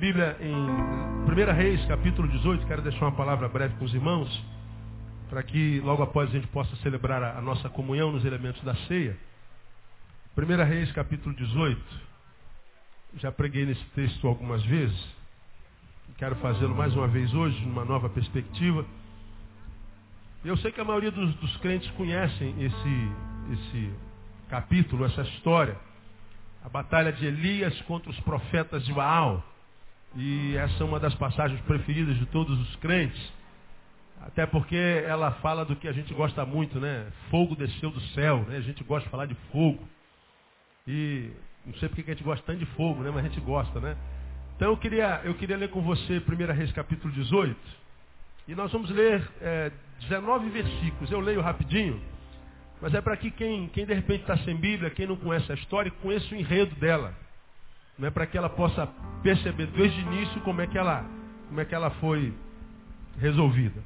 Bíblia em 1 Reis, capítulo 18. Quero deixar uma palavra breve com os irmãos, para que logo após a gente possa celebrar a nossa comunhão nos elementos da ceia. 1 Reis, capítulo 18. Já preguei nesse texto algumas vezes. Quero fazê-lo mais uma vez hoje, numa nova perspectiva. Eu sei que a maioria dos, dos crentes conhecem esse, esse capítulo, essa história a batalha de Elias contra os profetas de Baal. E essa é uma das passagens preferidas de todos os crentes. Até porque ela fala do que a gente gosta muito, né? Fogo desceu do céu, né? A gente gosta de falar de fogo. E não sei porque a gente gosta tanto de fogo, né? Mas a gente gosta, né? Então eu queria, eu queria ler com você 1 Reis capítulo 18. E nós vamos ler é, 19 versículos. Eu leio rapidinho. Mas é para que quem, quem de repente está sem Bíblia, quem não conhece a história, conheça o enredo dela. Não é para que ela possa perceber desde o início como é que ela, como é que ela foi resolvida.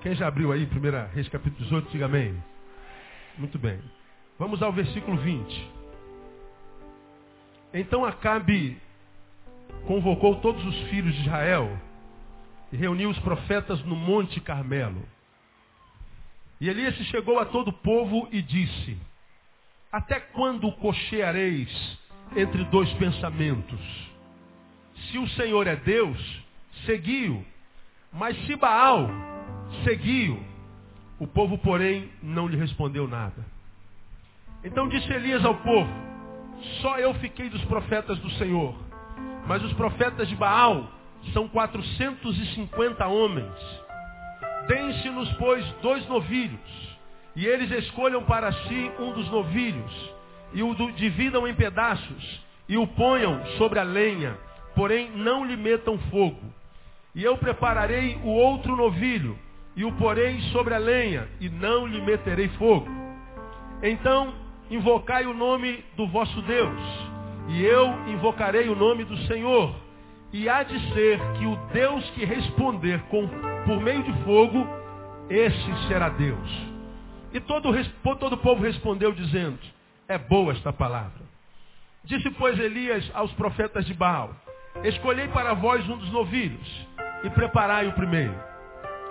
Quem já abriu aí, 1 Reis capítulo 18, diga amém. Muito bem. Vamos ao versículo 20. Então Acabe convocou todos os filhos de Israel e reuniu os profetas no Monte Carmelo. E Elias chegou a todo o povo e disse: Até quando cocheareis entre dois pensamentos? Se o Senhor é Deus, segui-o. Mas se Baal, segui-o. O povo, porém, não lhe respondeu nada. Então disse Elias ao povo: Só eu fiquei dos profetas do Senhor. Mas os profetas de Baal são 450 homens. Deem-se-nos, pois, dois novilhos, e eles escolham para si um dos novilhos, e o dividam em pedaços, e o ponham sobre a lenha, porém não lhe metam fogo. E eu prepararei o outro novilho, e o porei sobre a lenha, e não lhe meterei fogo. Então invocai o nome do vosso Deus, e eu invocarei o nome do Senhor e há de ser que o Deus que responder com, por meio de fogo, esse será Deus. E todo, todo o povo respondeu dizendo, é boa esta palavra. Disse, pois, Elias aos profetas de Baal, escolhei para vós um dos novilhos e preparai o primeiro.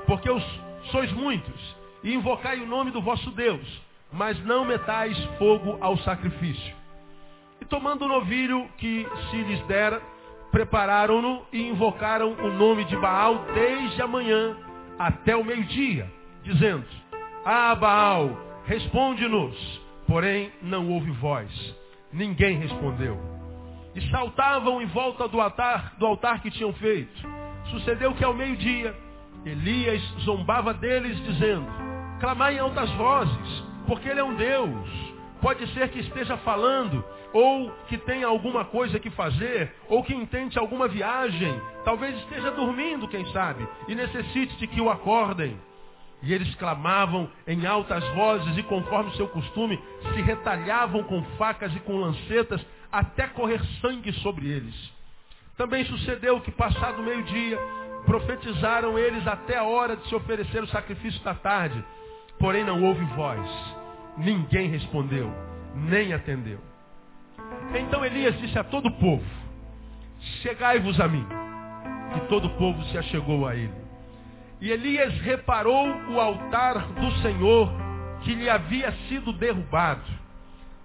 Porque os sois muitos e invocai o nome do vosso Deus, mas não metais fogo ao sacrifício. E tomando o novilho que se lhes dera, prepararam-no e invocaram o nome de Baal desde a manhã até o meio-dia, dizendo, Ah, Baal, responde-nos. Porém, não houve voz. Ninguém respondeu. E saltavam em volta do altar, do altar que tinham feito. Sucedeu que ao meio-dia, Elias zombava deles, dizendo, Clamai em altas vozes, porque ele é um Deus Pode ser que esteja falando, ou que tenha alguma coisa que fazer, ou que intente alguma viagem. Talvez esteja dormindo, quem sabe, e necessite de que o acordem. E eles clamavam em altas vozes e, conforme seu costume, se retalhavam com facas e com lancetas até correr sangue sobre eles. Também sucedeu que, passado meio-dia, profetizaram eles até a hora de se oferecer o sacrifício da tarde. Porém, não houve voz Ninguém respondeu, nem atendeu. Então Elias disse a todo o povo: Chegai-vos a mim. E todo o povo se achegou a ele. E Elias reparou o altar do Senhor que lhe havia sido derrubado.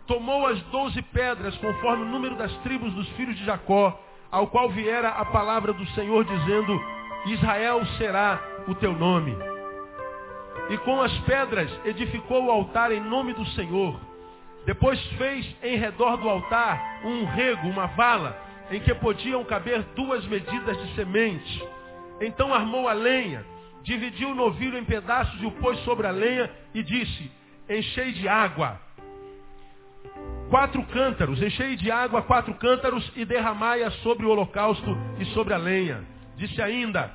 Tomou as doze pedras, conforme o número das tribos dos filhos de Jacó, ao qual viera a palavra do Senhor, dizendo: Israel será o teu nome. E com as pedras edificou o altar em nome do Senhor. Depois fez em redor do altar um rego, uma vala, em que podiam caber duas medidas de semente. Então armou a lenha, dividiu o novilho em pedaços e o pôs sobre a lenha e disse, enchei de água quatro cântaros, enchei de água quatro cântaros e derramai-a sobre o holocausto e sobre a lenha. Disse ainda,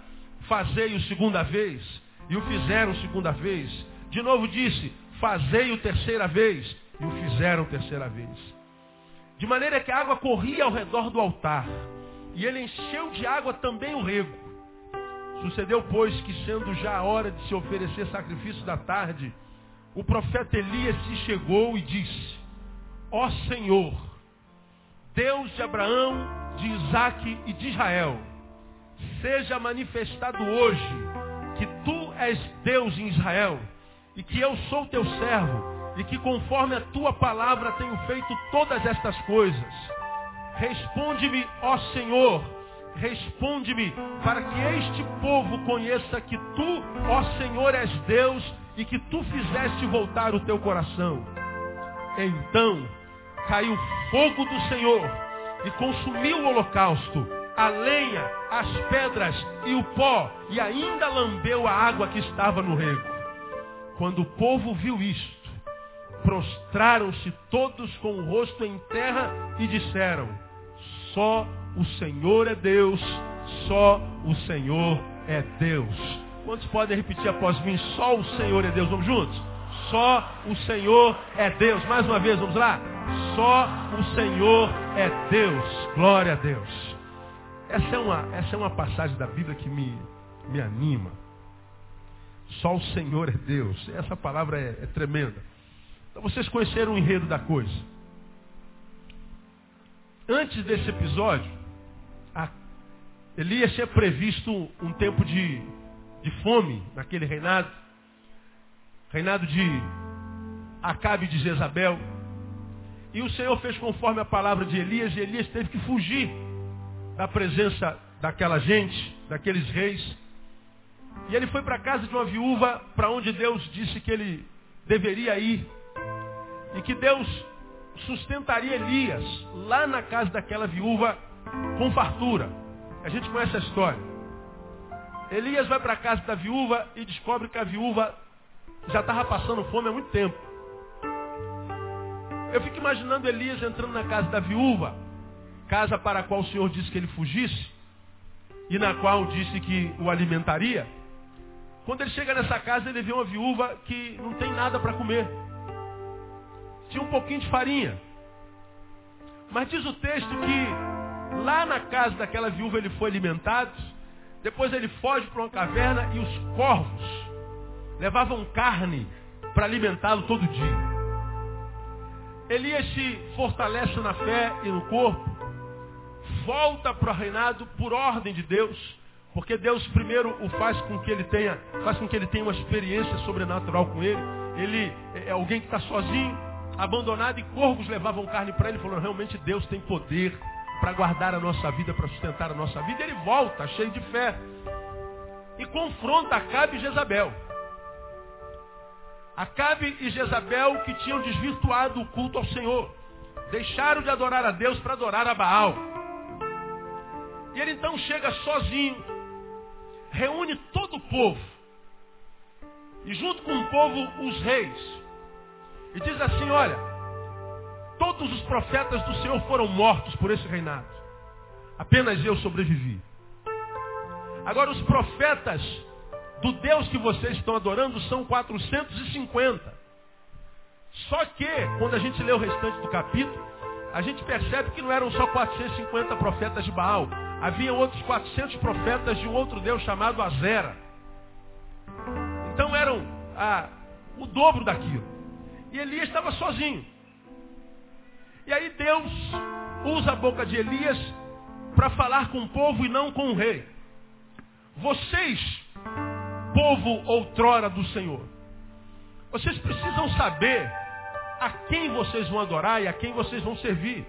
fazei-o segunda vez. E o fizeram segunda vez. De novo disse, fazei-o terceira vez. E o fizeram terceira vez. De maneira que a água corria ao redor do altar. E ele encheu de água também o rego. Sucedeu, pois, que sendo já a hora de se oferecer sacrifício da tarde, o profeta Elias se chegou e disse, Ó Senhor, Deus de Abraão, de Isaac e de Israel, seja manifestado hoje que tu és Deus em Israel e que eu sou teu servo e que conforme a tua palavra tenho feito todas estas coisas. Responde-me, ó Senhor, responde-me, para que este povo conheça que tu, ó Senhor, és Deus e que tu fizeste voltar o teu coração. Então caiu fogo do Senhor e consumiu o holocausto, a lenha, as pedras e o pó, e ainda lambeu a água que estava no rego. Quando o povo viu isto, prostraram-se todos com o rosto em terra e disseram: Só o Senhor é Deus, só o Senhor é Deus. Quantos podem repetir após mim? Só o Senhor é Deus. Vamos juntos? Só o Senhor é Deus. Mais uma vez, vamos lá? Só o Senhor é Deus. Glória a Deus. Essa é uma, essa é uma passagem da Bíblia que me, me anima. Só o Senhor é Deus. Essa palavra é, é tremenda. Então vocês conheceram o enredo da coisa. Antes desse episódio, Elias tinha previsto um tempo de, de fome naquele reinado. Reinado de Acabe de Jezabel. E o Senhor fez conforme a palavra de Elias, e Elias teve que fugir da presença daquela gente, daqueles reis. E ele foi para a casa de uma viúva para onde Deus disse que ele deveria ir. E que Deus sustentaria Elias lá na casa daquela viúva com fartura. A gente conhece a história. Elias vai para a casa da viúva e descobre que a viúva já estava passando fome há muito tempo. Eu fico imaginando Elias entrando na casa da viúva, casa para a qual o Senhor disse que ele fugisse, e na qual disse que o alimentaria. Quando ele chega nessa casa, ele vê uma viúva que não tem nada para comer. Tinha um pouquinho de farinha. Mas diz o texto que lá na casa daquela viúva ele foi alimentado. Depois ele foge para uma caverna e os corvos levavam carne para alimentá-lo todo dia. Elias se fortalece na fé e no corpo, volta para o reinado por ordem de Deus, porque Deus primeiro o faz com que ele tenha, faz com que ele tenha uma experiência sobrenatural com ele. Ele é alguém que está sozinho, abandonado, e corvos levavam carne para ele, falou, realmente Deus tem poder para guardar a nossa vida, para sustentar a nossa vida. Ele volta, cheio de fé, e confronta Acabe e Jezabel. Acabe e Jezabel que tinham desvirtuado o culto ao Senhor. Deixaram de adorar a Deus para adorar a Baal. E ele então chega sozinho, reúne todo o povo. E junto com o povo, os reis. E diz assim, olha, todos os profetas do Senhor foram mortos por esse reinado. Apenas eu sobrevivi. Agora os profetas do Deus que vocês estão adorando são 450. Só que, quando a gente lê o restante do capítulo, a gente percebe que não eram só 450 profetas de Baal. Havia outros 400 profetas de um outro Deus chamado Azera. Então eram ah, o dobro daquilo. E Elias estava sozinho. E aí Deus usa a boca de Elias para falar com o povo e não com o rei. Vocês povo outrora do Senhor. Vocês precisam saber a quem vocês vão adorar e a quem vocês vão servir.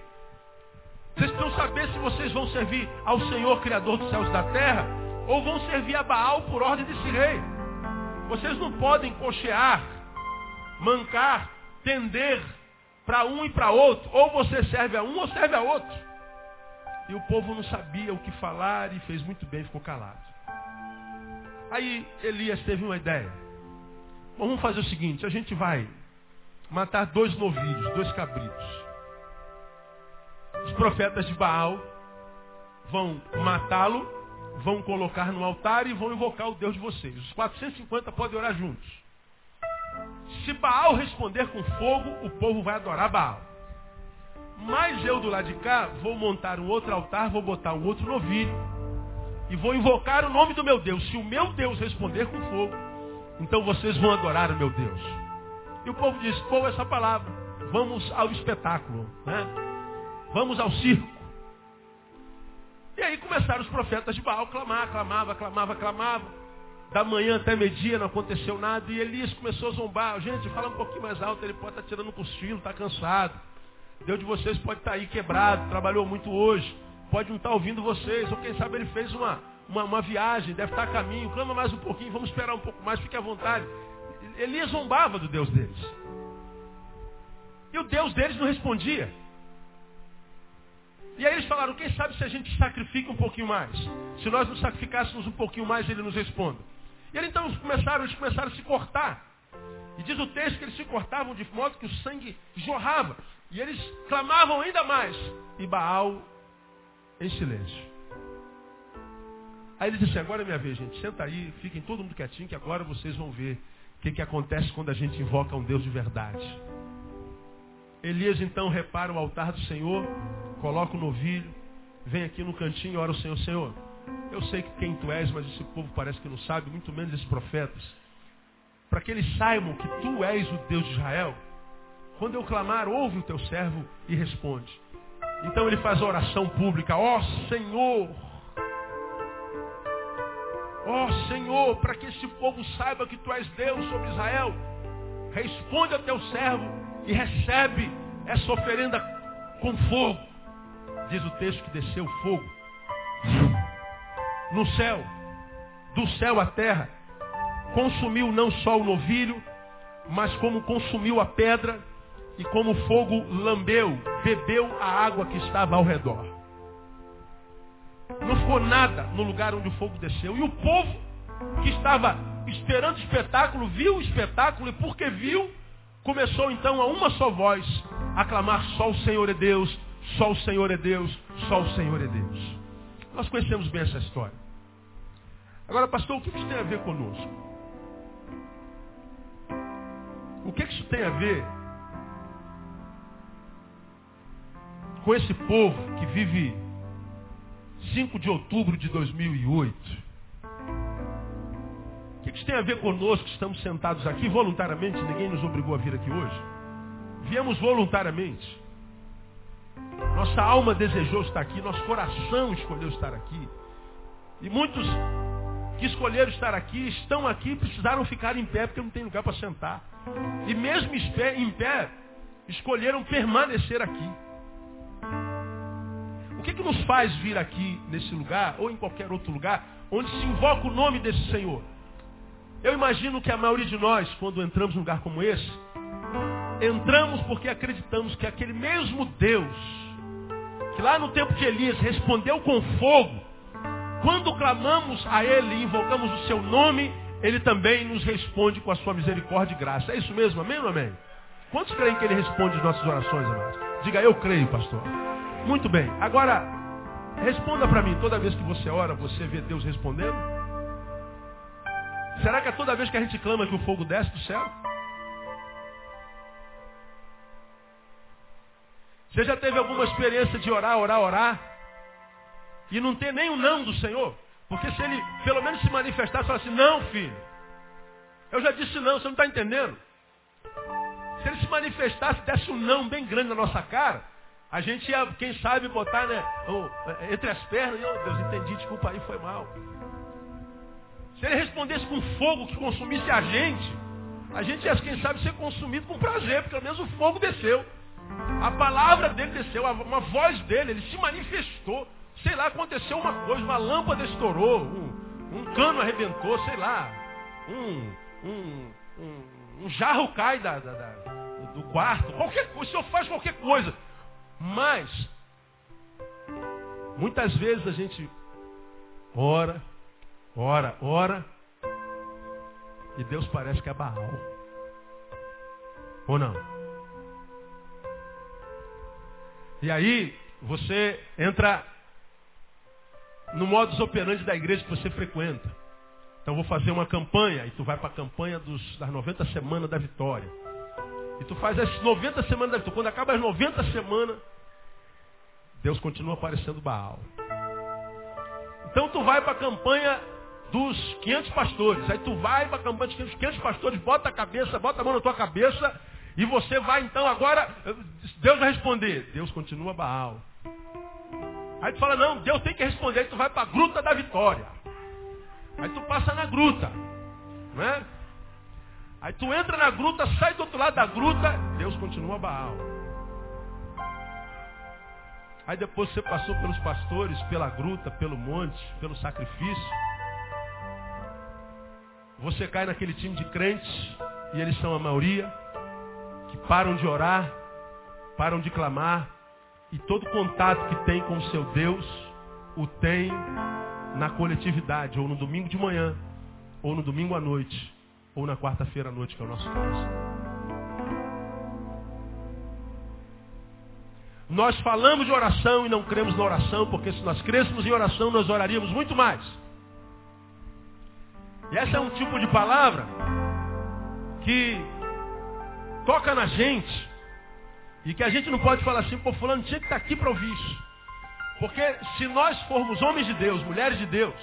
Vocês precisam saber se vocês vão servir ao Senhor Criador dos céus e da terra ou vão servir a Baal por ordem desse rei. Vocês não podem cochear, mancar, tender para um e para outro. Ou você serve a um ou serve a outro. E o povo não sabia o que falar e fez muito bem, ficou calado. Aí Elias teve uma ideia. Vamos fazer o seguinte, a gente vai matar dois novilhos, dois cabritos. Os profetas de Baal vão matá-lo, vão colocar no altar e vão invocar o Deus de vocês. Os 450 podem orar juntos. Se Baal responder com fogo, o povo vai adorar Baal. Mas eu do lado de cá vou montar um outro altar, vou botar um outro novilho e vou invocar o nome do meu Deus. Se o meu Deus responder com fogo, então vocês vão adorar o meu Deus. E o povo diz, pô, essa palavra, vamos ao espetáculo. Né? vamos ao circo. E aí começaram os profetas de Baal a clamar, clamava, clamava, clamava. Da manhã até meio-dia não aconteceu nada. E Elias começou a zombar. Gente, fala um pouquinho mais alto, ele pode estar tá tirando um cochilo, está cansado. Deus de vocês pode estar tá aí quebrado, trabalhou muito hoje. Pode não estar tá ouvindo vocês. Ou quem sabe ele fez uma, uma, uma viagem, deve estar a caminho. Clama mais um pouquinho, vamos esperar um pouco mais, fique à vontade. Elias zombava do Deus deles. E o Deus deles não respondia. E aí eles falaram, quem sabe se a gente sacrifica um pouquinho mais? Se nós nos sacrificássemos um pouquinho mais, ele nos responda. E eles então começaram, eles começaram a se cortar. E diz o texto que eles se cortavam de modo que o sangue jorrava. E eles clamavam ainda mais. E Baal em silêncio. Aí ele disse, agora é minha vez, gente. Senta aí, fiquem todo mundo quietinho, que agora vocês vão ver o que, que acontece quando a gente invoca um Deus de verdade. Elias então repara o altar do Senhor, coloca o novilho, vem aqui no cantinho e ora o Senhor, Senhor, eu sei que quem tu és, mas esse povo parece que não sabe, muito menos esses profetas. Para que eles saibam que tu és o Deus de Israel, quando eu clamar, ouve o teu servo e responde. Então ele faz a oração pública, ó oh, Senhor, ó oh, Senhor, para que esse povo saiba que tu és Deus sobre Israel, responde ao teu servo e recebe essa oferenda com fogo. Diz o texto que desceu fogo no céu, do céu à terra, consumiu não só o novilho, mas como consumiu a pedra e como o fogo lambeu, bebeu a água que estava ao redor. Não ficou nada no lugar onde o fogo desceu. E o povo que estava esperando o espetáculo, viu o espetáculo e porque viu, começou então a uma só voz a clamar só o Senhor é Deus, só o Senhor é Deus, só o Senhor é Deus. Nós conhecemos bem essa história. Agora, pastor, o que isso tem a ver conosco? O que isso tem a ver com esse povo que vive 5 de outubro de 2008? O que isso tem a ver conosco que estamos sentados aqui voluntariamente? Ninguém nos obrigou a vir aqui hoje. Viemos voluntariamente. Nossa alma desejou estar aqui, nosso coração escolheu estar aqui. E muitos que escolheram estar aqui estão aqui precisaram ficar em pé porque não tem lugar para sentar. E mesmo em pé, escolheram permanecer aqui. O que, que nos faz vir aqui nesse lugar, ou em qualquer outro lugar, onde se invoca o nome desse Senhor? Eu imagino que a maioria de nós, quando entramos num lugar como esse, entramos porque acreditamos que aquele mesmo Deus, que lá no tempo de Elias respondeu com fogo, quando clamamos a Ele e invocamos o seu nome, Ele também nos responde com a sua misericórdia e graça. É isso mesmo, amém ou amém? Quantos creem que Ele responde as nossas orações, amados? Diga, eu creio, pastor. Muito bem. Agora, responda para mim, toda vez que você ora, você vê Deus respondendo? Será que é toda vez que a gente clama que o fogo desce do céu? Você já teve alguma experiência de orar, orar, orar? E não ter nem o não do Senhor? Porque se ele pelo menos se manifestasse e falasse, não, filho. Eu já disse não, você não está entendendo. Se ele se manifestasse, desse um não bem grande na nossa cara, a gente ia, quem sabe, botar né, entre as pernas, e, oh Deus, entendi, desculpa aí, foi mal. Se ele respondesse com fogo que consumisse a gente, a gente ia, quem sabe, ser consumido com prazer, porque pelo menos o fogo desceu. A palavra dele desceu, uma voz dele, ele se manifestou. Sei lá, aconteceu uma coisa, uma lâmpada estourou, um, um cano arrebentou, sei lá, um, um, um, um jarro cai da, da, da, do quarto, qualquer coisa, o senhor faz qualquer coisa. Mas, muitas vezes a gente ora, Ora, ora. E Deus parece que é Baal. Ou não? E aí, você entra no modus operandi da igreja que você frequenta. Então vou fazer uma campanha, e tu vai para a campanha dos, das 90 semanas da vitória. E tu faz as 90 semanas da vitória. Quando acaba as 90 semanas, Deus continua aparecendo Baal. Então tu vai para a campanha dos 500 pastores. Aí tu vai para a campanha dos 500 pastores, bota a cabeça, bota a mão na tua cabeça E você vai então agora, Deus vai responder. Deus continua Baal. Aí tu fala, não, Deus tem que responder, aí tu vai para a gruta da vitória. Aí tu passa na gruta. Não é? Aí tu entra na gruta, sai do outro lado da gruta, Deus continua Baal. Aí depois você passou pelos pastores, pela gruta, pelo monte, pelo sacrifício. Você cai naquele time de crentes, e eles são a maioria, que param de orar, param de clamar, e todo contato que tem com o seu Deus, o tem na coletividade, ou no domingo de manhã, ou no domingo à noite, ou na quarta-feira à noite, que é o nosso caso. Nós falamos de oração e não cremos na oração, porque se nós crêssemos em oração, nós oraríamos muito mais. E essa é um tipo de palavra que toca na gente e que a gente não pode falar assim, pô, fulano tinha que estar aqui para ouvir isso. Porque se nós formos homens de Deus, mulheres de Deus,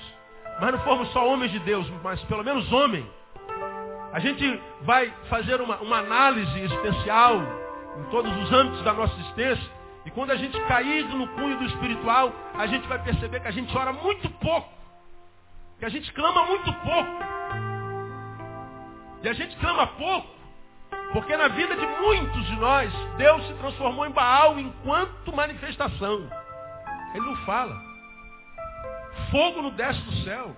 mas não formos só homens de Deus, mas pelo menos homem, a gente vai fazer uma, uma análise especial em todos os âmbitos da nossa existência. E quando a gente cair no cunho do espiritual, a gente vai perceber que a gente ora muito pouco. Que a gente clama muito pouco. E a gente clama pouco porque na vida de muitos de nós, Deus se transformou em Baal enquanto manifestação. Ele não fala. Fogo não desce do céu.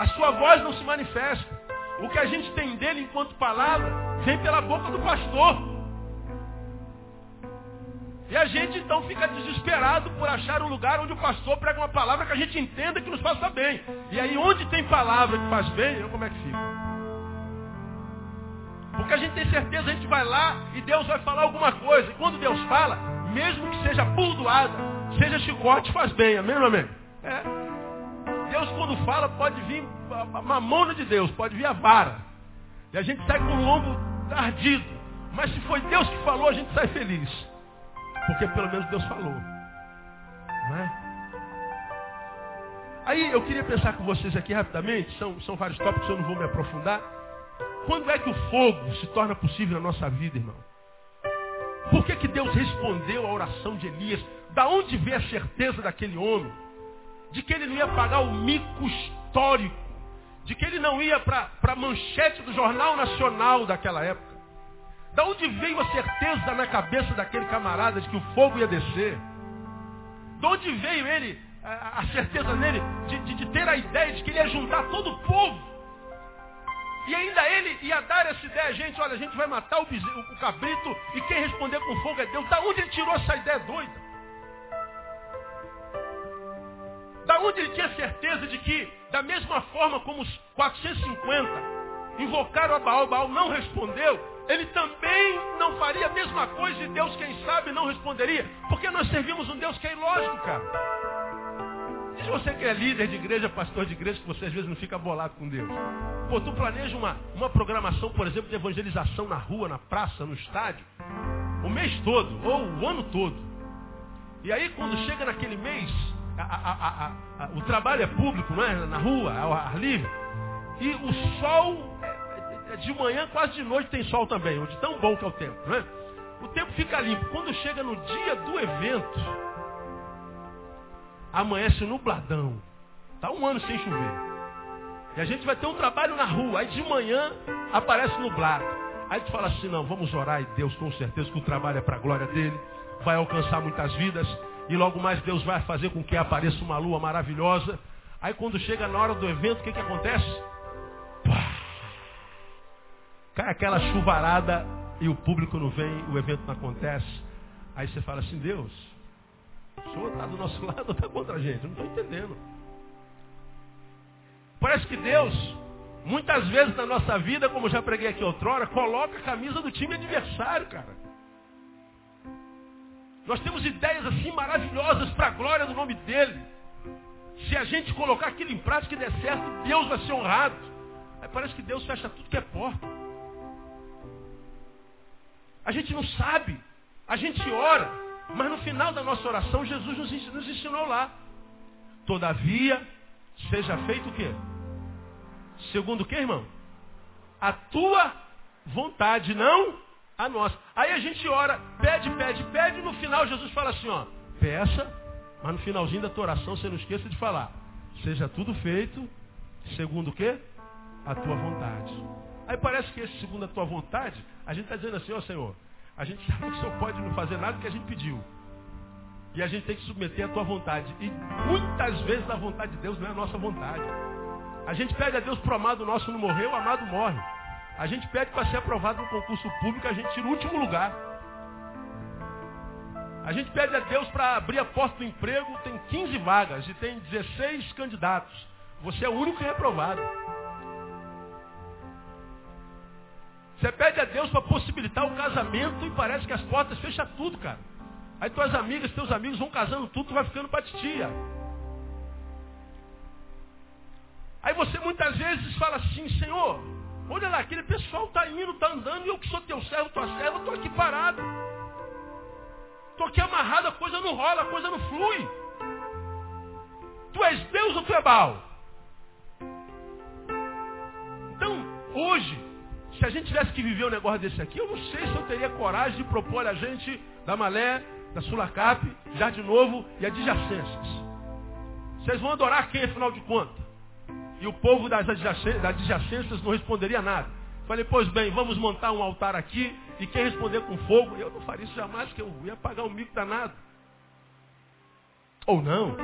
A sua voz não se manifesta. O que a gente tem dele enquanto palavra vem pela boca do pastor. E a gente então fica desesperado por achar um lugar onde o pastor prega uma palavra que a gente entenda que nos faça bem. E aí onde tem palavra que faz bem, como é que fica? Porque a gente tem certeza, a gente vai lá e Deus vai falar alguma coisa. E quando Deus fala, mesmo que seja burdoada, seja chicote, faz bem. Amém ou amém? É. Deus quando fala pode vir a mamona de Deus, pode vir a vara. E a gente sai com o lombo ardido. Mas se foi Deus que falou, a gente sai feliz. Porque pelo menos Deus falou. Não é? Aí eu queria pensar com vocês aqui rapidamente, são, são vários tópicos, eu não vou me aprofundar. Quando é que o fogo se torna possível na nossa vida, irmão? Por que, que Deus respondeu à oração de Elias? Da onde veio a certeza daquele homem? De que ele não ia pagar o mico histórico. De que ele não ia para a manchete do Jornal Nacional daquela época. Da onde veio a certeza na cabeça daquele camarada de que o fogo ia descer? De onde veio ele, a, a certeza nele, de, de, de ter a ideia de que ele ia juntar todo o povo? E ainda ele ia dar essa ideia, gente, olha, a gente vai matar o, o cabrito e quem responder com fogo é Deus. Da onde ele tirou essa ideia doida? Da onde ele tinha certeza de que, da mesma forma como os 450 invocaram a Baal, Baal não respondeu, ele também não faria a mesma coisa e Deus, quem sabe, não responderia. Porque nós servimos um Deus que é ilógico, cara. Se você que é líder de igreja, pastor de igreja, que você às vezes não fica bolado com Deus. Pô, tu planeja uma, uma programação, por exemplo, de evangelização na rua, na praça, no estádio, o mês todo, ou o ano todo. E aí quando chega naquele mês, a, a, a, o trabalho é público, não é? Na rua, ao ar livre. E o sol, é, é de manhã, quase de noite tem sol também, de tão bom que é o tempo, não é? O tempo fica limpo. Quando chega no dia do evento, amanhece nubladão. Está um ano sem chover. E a gente vai ter um trabalho na rua. Aí de manhã aparece nublado. Aí tu fala assim, não, vamos orar e Deus com certeza que o trabalho é para a glória dele. Vai alcançar muitas vidas. E logo mais Deus vai fazer com que apareça uma lua maravilhosa. Aí quando chega na hora do evento, o que, que acontece? Pá! Cai aquela chuvarada e o público não vem, o evento não acontece. Aí você fala assim, Deus, o senhor está do nosso lado ou está contra a gente? Eu não estou entendendo. Parece que Deus, muitas vezes na nossa vida, como já preguei aqui outrora, coloca a camisa do time adversário, cara. Nós temos ideias assim maravilhosas para a glória do nome dele. Se a gente colocar aquilo em prática e der certo, Deus vai ser honrado. Aí parece que Deus fecha tudo que é porta. A gente não sabe. A gente ora. Mas no final da nossa oração, Jesus nos ensinou lá. Todavia, seja feito o quê? Segundo o que, irmão? A tua vontade, não a nós. Aí a gente ora, pede, pede, pede, e no final Jesus fala assim, ó, peça, mas no finalzinho da tua oração você não esqueça de falar, seja tudo feito, segundo o quê? A tua vontade. Aí parece que esse segundo a tua vontade, a gente está dizendo assim, ó Senhor, a gente sabe que o Senhor pode não fazer nada que a gente pediu. E a gente tem que submeter a tua vontade. E muitas vezes a vontade de Deus não é a nossa vontade. A gente pede a Deus para o amado nosso não morrer, o amado morre. A gente pede para ser aprovado no concurso público, a gente tira o último lugar. A gente pede a Deus para abrir a porta do emprego, tem 15 vagas e tem 16 candidatos. Você é o único reprovado. Você pede a Deus para possibilitar o casamento e parece que as portas fecham tudo, cara. Aí tuas amigas, teus amigos vão casando tudo, tu vai ficando para titia. Aí você muitas vezes fala assim, Senhor, olha lá, aquele pessoal está indo, está andando, e eu que sou teu servo, tua serva, estou aqui parado. Estou aqui amarrado, a coisa não rola, a coisa não flui. Tu és Deus ou tu é Baal? Então, hoje, se a gente tivesse que viver um negócio desse aqui, eu não sei se eu teria coragem de propor a gente da Malé, da Sulacap, Jardim Novo e adjacências. Vocês vão adorar quem, afinal de contas? E o povo das adjacências não responderia nada. Falei, pois bem, vamos montar um altar aqui e quem responder com fogo, eu não faria isso jamais, porque eu ia pagar um mico danado. Ou não.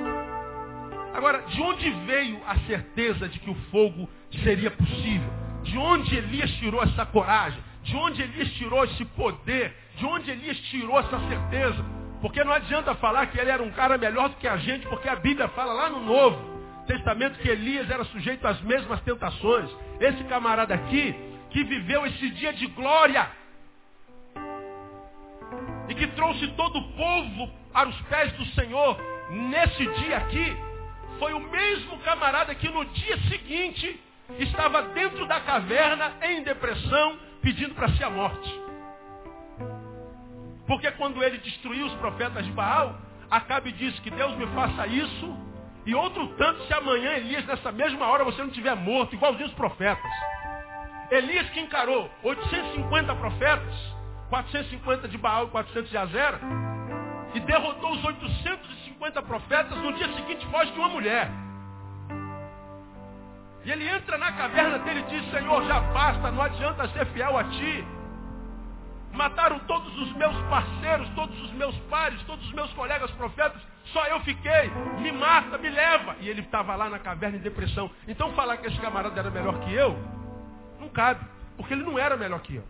Agora, de onde veio a certeza de que o fogo seria possível? De onde Elias tirou essa coragem? De onde Elias tirou esse poder? De onde Elias tirou essa certeza? Porque não adianta falar que ele era um cara melhor do que a gente, porque a Bíblia fala lá no Novo Testamento que Elias era sujeito às mesmas tentações. Esse camarada aqui, que viveu esse dia de glória, e que trouxe todo o povo para os pés do Senhor nesse dia aqui, foi o mesmo camarada que no dia seguinte estava dentro da caverna em depressão, pedindo para si a morte. Porque quando ele destruiu os profetas de Baal, Acabe disse que Deus me faça isso e outro tanto se amanhã, Elias, nessa mesma hora, você não tiver morto, igualzinho os profetas. Elias que encarou 850 profetas, 450 de Baal e 400 de Azera, e derrotou os 850 profetas, no dia seguinte foge de uma mulher. E ele entra na caverna dele e diz, Senhor, já basta, não adianta ser fiel a ti. Mataram todos os meus parceiros, todos os meus pares, todos os meus colegas profetas. Só eu fiquei. Me mata, me leva. E ele estava lá na caverna em depressão. Então falar que esse camarada era melhor que eu, não cabe. Porque ele não era melhor que eu.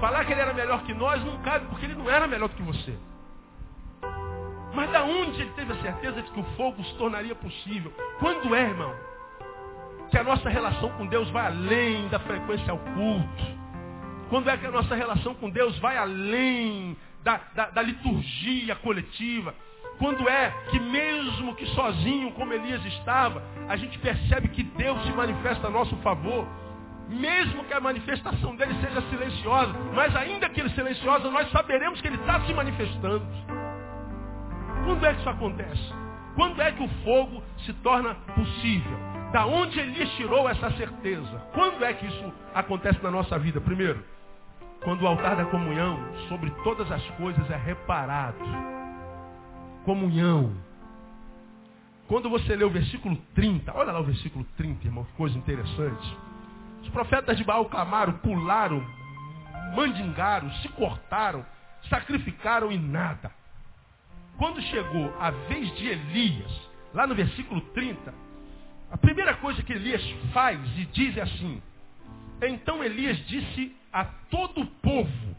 Falar que ele era melhor que nós não cabe, porque ele não era melhor que você. Mas da onde ele teve a certeza de que o fogo se tornaria possível? Quando é, irmão? Que a nossa relação com Deus vai além da frequência ao culto quando é que a nossa relação com Deus vai além da, da, da liturgia coletiva? Quando é que mesmo que sozinho, como Elias estava, a gente percebe que Deus se manifesta a nosso favor? Mesmo que a manifestação dele seja silenciosa, mas ainda que ele silenciosa, nós saberemos que ele está se manifestando. Quando é que isso acontece? Quando é que o fogo se torna possível? Da onde Elias tirou essa certeza? Quando é que isso acontece na nossa vida? Primeiro, quando o altar da comunhão sobre todas as coisas é reparado. Comunhão. Quando você lê o versículo 30, olha lá o versículo 30, irmão, que coisa interessante. Os profetas de Baal clamaram, pularam, mandingaram, se cortaram, sacrificaram e nada. Quando chegou a vez de Elias, lá no versículo 30, a primeira coisa que Elias faz e diz é assim: Então Elias disse a todo o povo,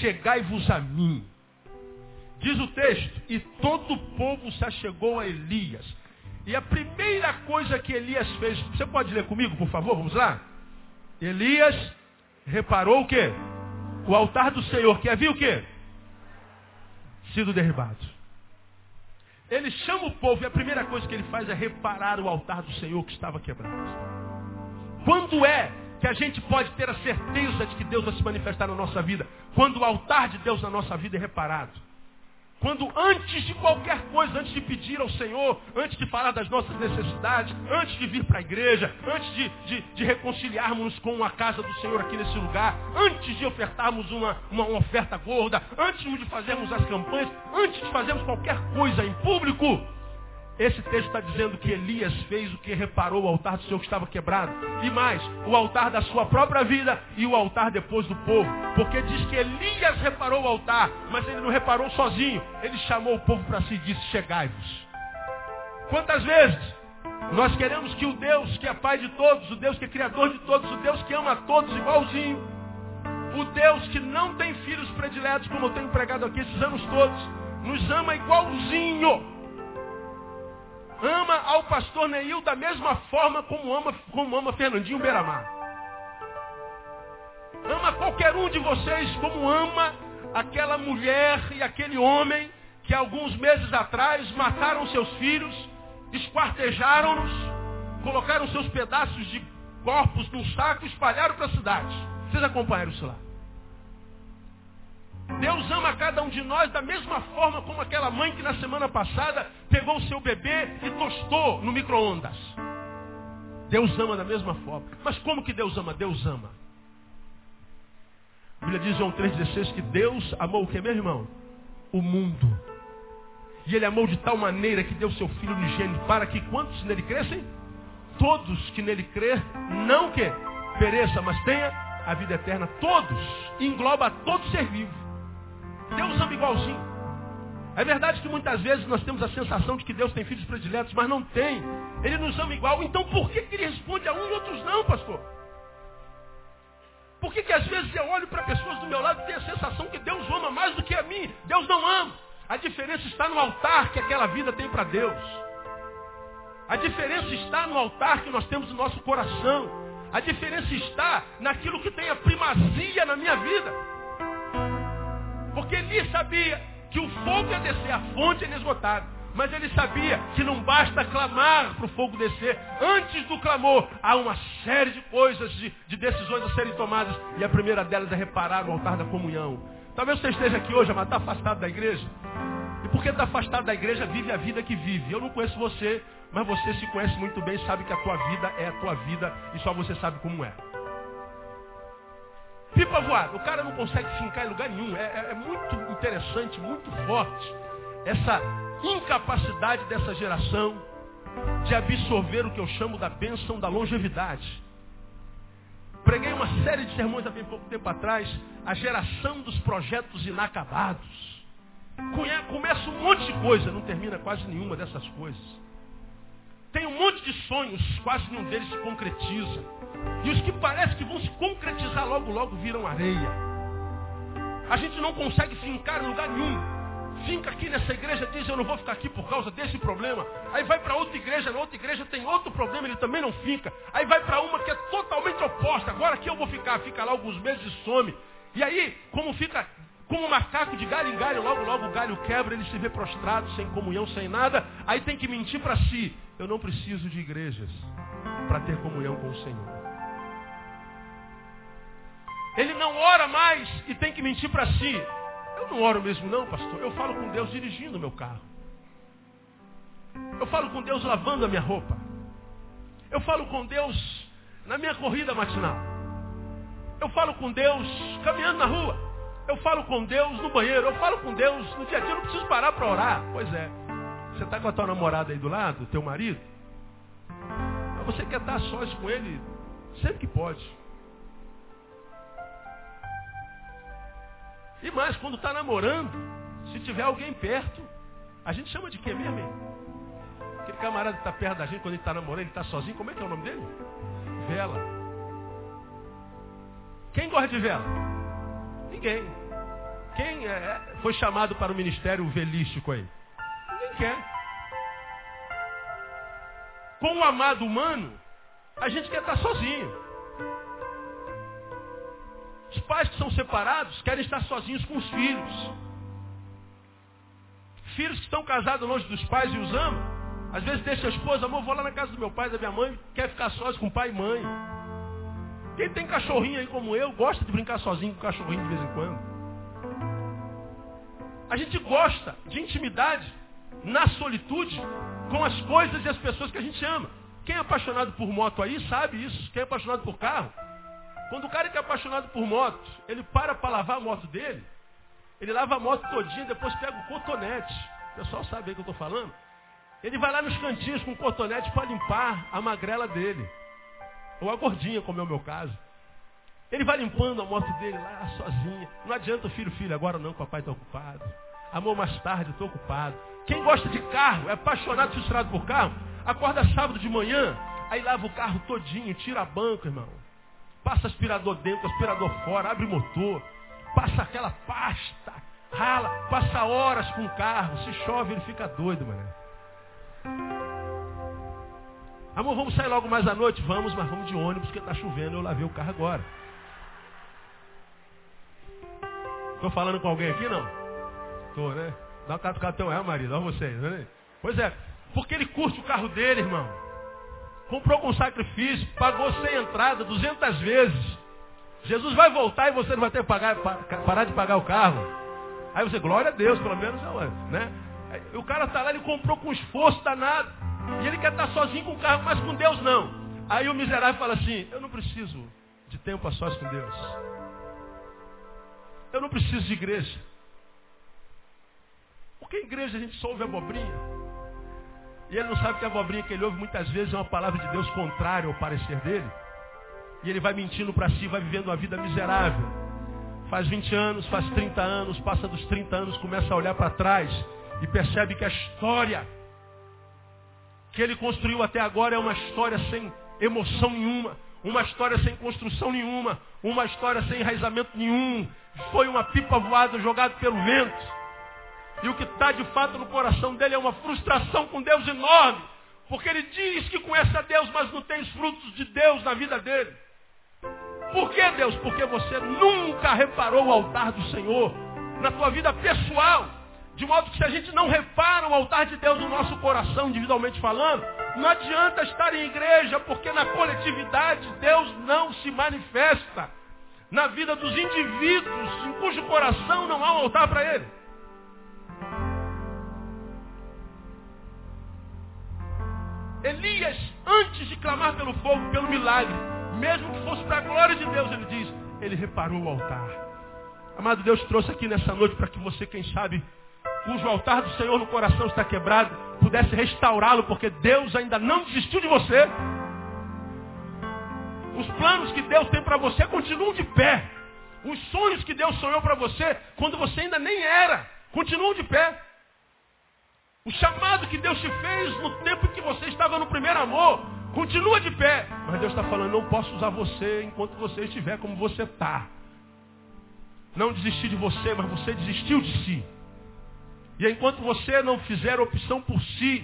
chegai-vos a mim. Diz o texto, e todo o povo se achegou a Elias. E a primeira coisa que Elias fez, você pode ler comigo, por favor? Vamos lá? Elias reparou o quê? O altar do Senhor, que havia o quê? Sido derribado. Ele chama o povo e a primeira coisa que ele faz é reparar o altar do Senhor que estava quebrado. Quando é que a gente pode ter a certeza de que Deus vai se manifestar na nossa vida, quando o altar de Deus na nossa vida é reparado. Quando antes de qualquer coisa, antes de pedir ao Senhor, antes de falar das nossas necessidades, antes de vir para a igreja, antes de, de, de, reconciliarmos com a casa do Senhor aqui nesse lugar, antes de ofertarmos uma, uma oferta gorda, antes de fazermos as campanhas, antes de fazermos qualquer coisa em público, esse texto está dizendo que Elias fez o que reparou o altar do Senhor que estava quebrado. E mais, o altar da sua própria vida e o altar depois do povo. Porque diz que Elias reparou o altar, mas ele não reparou sozinho. Ele chamou o povo para si e disse, chegai-vos. Quantas vezes nós queremos que o Deus que é Pai de todos, o Deus que é Criador de todos, o Deus que ama a todos igualzinho, o Deus que não tem filhos prediletos, como eu tenho pregado aqui esses anos todos, nos ama igualzinho ama ao pastor Neil da mesma forma como ama, como ama Fernandinho Beiramar. Ama qualquer um de vocês como ama aquela mulher e aquele homem que alguns meses atrás mataram seus filhos, esquartejaram-nos, colocaram seus pedaços de corpos num saco e espalharam para a cidade. Vocês acompanharam isso lá? Deus ama cada um de nós da mesma forma como aquela mãe que na semana passada pegou o seu bebê e tostou no micro-ondas. Deus ama da mesma forma. Mas como que Deus ama? Deus ama. A Bíblia diz em João 3,16 que Deus amou o que, meu irmão? O mundo. E ele amou de tal maneira que deu seu Filho unigênito para que quantos nele crescem? Todos que nele crer, não que pereça, mas tenha a vida eterna. Todos. Engloba todo ser vivo. Deus ama igualzinho. É verdade que muitas vezes nós temos a sensação de que Deus tem filhos prediletos, mas não tem. Ele nos ama igual. Então por que, que ele responde a um e outros não, pastor? Por que, que às vezes eu olho para pessoas do meu lado e tenho a sensação que Deus ama mais do que a mim? Deus não ama. A diferença está no altar que aquela vida tem para Deus. A diferença está no altar que nós temos no nosso coração. A diferença está naquilo que tem a primazia na minha vida. Porque ele sabia que o fogo ia descer, a fonte é inesgotável. Mas ele sabia que não basta clamar para o fogo descer. Antes do clamor, há uma série de coisas, de, de, decisões a serem tomadas. E a primeira delas é reparar o altar da comunhão. Talvez você esteja aqui hoje, mas está afastado da igreja. E porque está afastado da igreja, vive a vida que vive. Eu não conheço você, mas você se conhece muito bem, sabe que a tua vida é a tua vida e só você sabe como é. Pipa voada. O cara não consegue fincar em lugar nenhum. É, é, é muito interessante, muito forte essa incapacidade dessa geração de absorver o que eu chamo da bênção da longevidade. Preguei uma série de sermões há bem pouco tempo atrás, a geração dos projetos inacabados. Começa um monte de coisa, não termina quase nenhuma dessas coisas. Tem um monte de sonhos, quase nenhum deles se concretiza. E os que parecem que vão se concretizar logo, logo viram areia. A gente não consegue fincar em lugar nenhum. Finca aqui nessa igreja, diz eu não vou ficar aqui por causa desse problema. Aí vai para outra igreja, na outra igreja tem outro problema, ele também não fica. Aí vai para uma que é totalmente oposta. Agora aqui eu vou ficar, fica lá alguns meses e some. E aí, como fica como um macaco de galho em galho, logo, logo o galho quebra, ele se vê prostrado, sem comunhão, sem nada. Aí tem que mentir para si. Eu não preciso de igrejas para ter comunhão com o Senhor. Ele não ora mais e tem que mentir para si. Eu não oro mesmo não, pastor. Eu falo com Deus dirigindo o meu carro. Eu falo com Deus lavando a minha roupa. Eu falo com Deus na minha corrida matinal. Eu falo com Deus caminhando na rua. Eu falo com Deus no banheiro, eu falo com Deus no dia a dia, eu não preciso parar para orar. Pois é. Você está com a tua namorada aí do lado, teu marido? Mas você quer estar sós com ele sempre que pode. E mais, quando está namorando, se tiver alguém perto, a gente chama de quê mesmo? Aquele camarada que está perto da gente quando ele está namorando, ele está sozinho, como é que é o nome dele? Vela. Quem gosta de vela? Ninguém. Quem é, é, foi chamado para o ministério velístico aí? Ninguém quer. Com o amado humano, a gente quer estar sozinho. Os pais que são separados querem estar sozinhos com os filhos. Filhos que estão casados longe dos pais e os amam, às vezes deixa a esposa, amor, vou lá na casa do meu pai, da minha mãe, quer ficar sós com pai e mãe. Quem tem cachorrinho aí como eu, gosta de brincar sozinho com o cachorrinho de vez em quando. A gente gosta de intimidade na solitude com as coisas e as pessoas que a gente ama. Quem é apaixonado por moto aí sabe isso. Quem é apaixonado por carro. Quando o cara que é apaixonado por moto, ele para para lavar a moto dele, ele lava a moto todinha, depois pega o cotonete. O pessoal sabe o que eu estou falando? Ele vai lá nos cantinhos com o cotonete para limpar a magrela dele. Ou a gordinha, como é o meu caso. Ele vai limpando a moto dele lá sozinho. Não adianta, filho, filho, agora não, papai está ocupado. Amor, mais tarde, estou ocupado. Quem gosta de carro, é apaixonado, frustrado por carro, acorda sábado de manhã, aí lava o carro todinho, tira a banca, irmão. Passa aspirador dentro, aspirador fora, abre motor, passa aquela pasta, rala, passa horas com o carro. Se chove, ele fica doido, mano. Amor, vamos sair logo mais à noite? Vamos, mas vamos de ônibus porque está chovendo. Eu lavei o carro agora. Estou falando com alguém aqui, não? Estou, né? Dá uma catucada teu é, marido. Olha vocês, né? Pois é. Porque ele curte o carro dele, irmão. Comprou com sacrifício, pagou sem entrada 200 vezes. Jesus vai voltar e você não vai ter que pagar, parar de pagar o carro. Aí você, glória a Deus, pelo menos, né? O cara está lá, ele comprou com esforço danado. E ele quer estar sozinho com o carro, mas com Deus não. Aí o miserável fala assim, eu não preciso de tempo a sós com Deus. Eu não preciso de igreja. Porque a igreja a gente só ouve abobrinha. E ele não sabe que a abobrinha que ele ouve muitas vezes é uma palavra de Deus contrária ao parecer dele. E ele vai mentindo para si, vai vivendo uma vida miserável. Faz 20 anos, faz 30 anos, passa dos 30 anos, começa a olhar para trás e percebe que a história que ele construiu até agora é uma história sem emoção nenhuma, uma história sem construção nenhuma, uma história sem enraizamento nenhum. Foi uma pipa voada jogada pelo vento. E o que está de fato no coração dele é uma frustração com Deus enorme. Porque ele diz que conhece a Deus, mas não tem os frutos de Deus na vida dele. Por que Deus? Porque você nunca reparou o altar do Senhor na tua vida pessoal. De modo que se a gente não repara o altar de Deus no nosso coração, individualmente falando, não adianta estar em igreja, porque na coletividade Deus não se manifesta. Na vida dos indivíduos, em cujo coração não há um altar para Ele. Elias, antes de clamar pelo fogo, pelo milagre, mesmo que fosse para a glória de Deus, ele diz, ele reparou o altar. Amado Deus trouxe aqui nessa noite para que você, quem sabe, cujo altar do Senhor no coração está quebrado, pudesse restaurá-lo, porque Deus ainda não desistiu de você. Os planos que Deus tem para você continuam de pé. Os sonhos que Deus sonhou para você, quando você ainda nem era, continuam de pé. O chamado que Deus te fez no tempo em que você estava no primeiro amor, continua de pé. Mas Deus está falando, não posso usar você enquanto você estiver como você está. Não desisti de você, mas você desistiu de si. E enquanto você não fizer opção por si,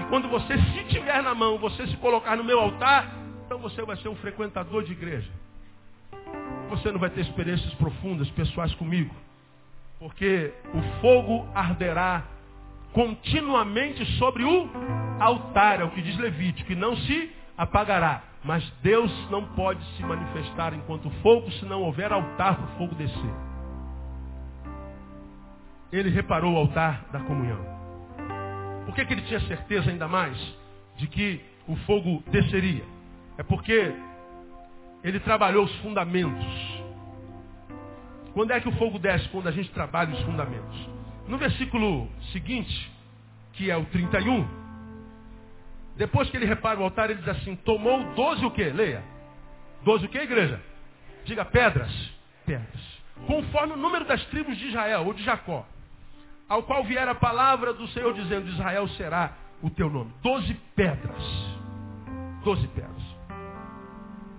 e quando você se tiver na mão, você se colocar no meu altar, então você vai ser um frequentador de igreja. Você não vai ter experiências profundas, pessoais comigo. Porque o fogo arderá continuamente sobre o altar, é o que diz Levítico, e não se apagará. Mas Deus não pode se manifestar enquanto fogo se não houver altar para o fogo descer ele reparou o altar da comunhão. Por que, que ele tinha certeza ainda mais de que o fogo desceria? É porque ele trabalhou os fundamentos. Quando é que o fogo desce? Quando a gente trabalha os fundamentos. No versículo seguinte, que é o 31, depois que ele repara o altar, ele diz assim, tomou doze o quê? Leia. Doze o quê, igreja? Diga pedras. Pedras. Conforme o número das tribos de Israel ou de Jacó ao qual vier a palavra do Senhor dizendo, Israel será o teu nome. Doze pedras. Doze pedras.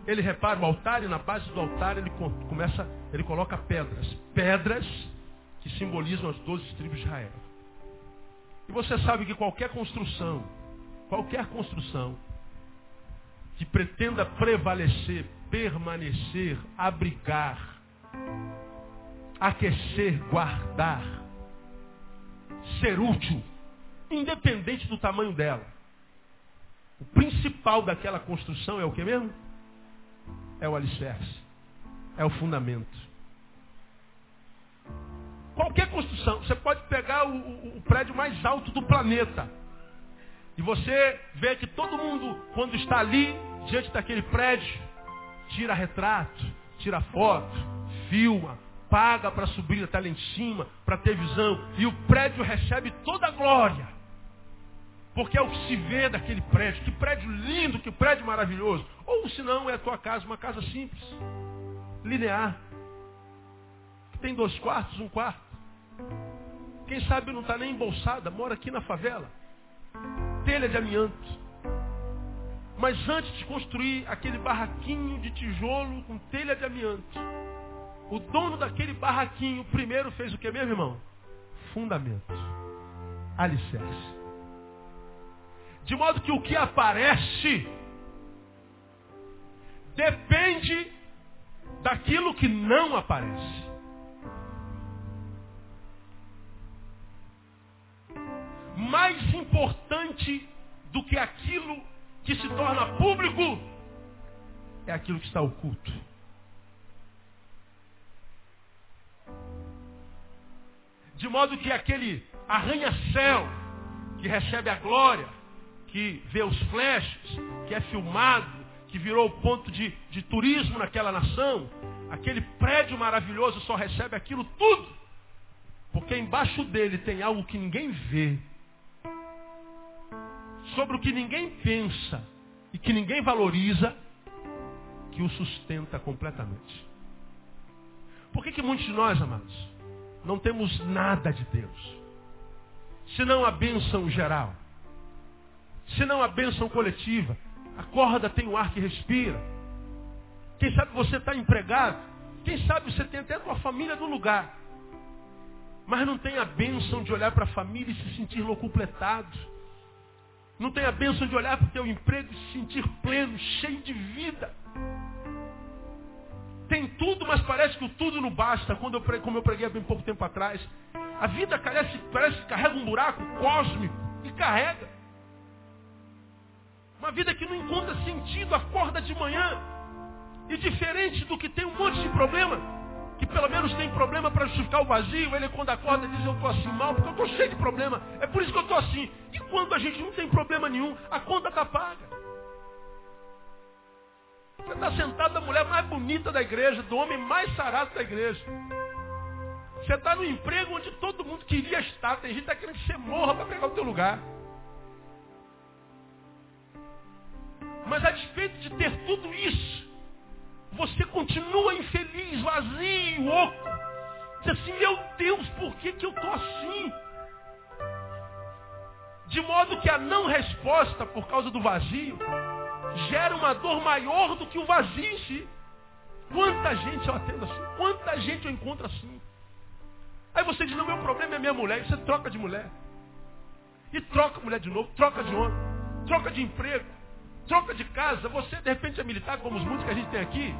Ele repara o altar e na base do altar ele começa, ele coloca pedras. Pedras que simbolizam as doze tribos de Israel. E você sabe que qualquer construção, qualquer construção que pretenda prevalecer, permanecer, abrigar, aquecer, guardar, ser útil, independente do tamanho dela. O principal daquela construção é o que mesmo? É o alicerce. É o fundamento. Qualquer construção. Você pode pegar o, o, o prédio mais alto do planeta. E você vê que todo mundo, quando está ali, diante daquele prédio, tira retrato, tira foto, filma, paga para subir até lá em cima, para ter visão. E o prédio recebe toda a glória. Porque é o que se vê daquele prédio. Que prédio lindo, que prédio maravilhoso. Ou se não, é a tua casa, uma casa simples, linear. Tem dois quartos, um quarto. Quem sabe não está nem embolsada, mora aqui na favela. Telha de amianto. Mas antes de construir aquele barraquinho de tijolo com telha de amianto, o dono daquele barraquinho primeiro fez o que mesmo, irmão? Fundamento. Alicerce. De modo que o que aparece depende daquilo que não aparece. Mais importante do que aquilo que se torna público é aquilo que está oculto. De modo que aquele arranha-céu que recebe a glória, que vê os flashes, que é filmado, que virou ponto de, de turismo naquela nação, aquele prédio maravilhoso só recebe aquilo tudo, porque embaixo dele tem algo que ninguém vê, sobre o que ninguém pensa e que ninguém valoriza, que o sustenta completamente. Por que, que muitos de nós, amados, não temos nada de Deus? Senão a bênção geral. Senão a bênção coletiva. Acorda, tem o ar que respira. Quem sabe você está empregado. Quem sabe você tem até a tua família no lugar. Mas não tem a bênção de olhar para a família e se sentir locupletado não tem a bênção de olhar para o teu emprego e se sentir pleno, cheio de vida. Tem tudo, mas parece que o tudo não basta. Quando eu, como eu preguei há bem pouco tempo atrás. A vida parece, parece que carrega um buraco cósmico. E carrega. Uma vida que não encontra sentido, acorda de manhã. E diferente do que tem um monte de problema, que pelo menos tem problema para justificar o vazio, ele quando acorda diz eu estou assim mal, porque eu estou cheio de problema. É por isso que eu estou assim. E quando a gente não tem problema nenhum, a conta está paga. Você está sentado na mulher mais bonita da igreja, do homem mais sarado da igreja. Você está no emprego onde todo mundo queria estar. Tem gente que está querendo que você morra para pegar o teu lugar. Mas a despeito de ter tudo isso, você continua infeliz, vazio, oco. Diz assim, meu Deus, por que, que eu estou assim? De modo que a não resposta por causa do vazio gera uma dor maior do que o vazio em si. Quanta gente eu atendo assim? Quanta gente eu encontro assim? Aí você diz, não, meu problema é minha mulher. E você troca de mulher. E troca mulher de novo, troca de homem, troca de emprego troca de casa, você de repente é militar, como os muitos que a gente tem aqui.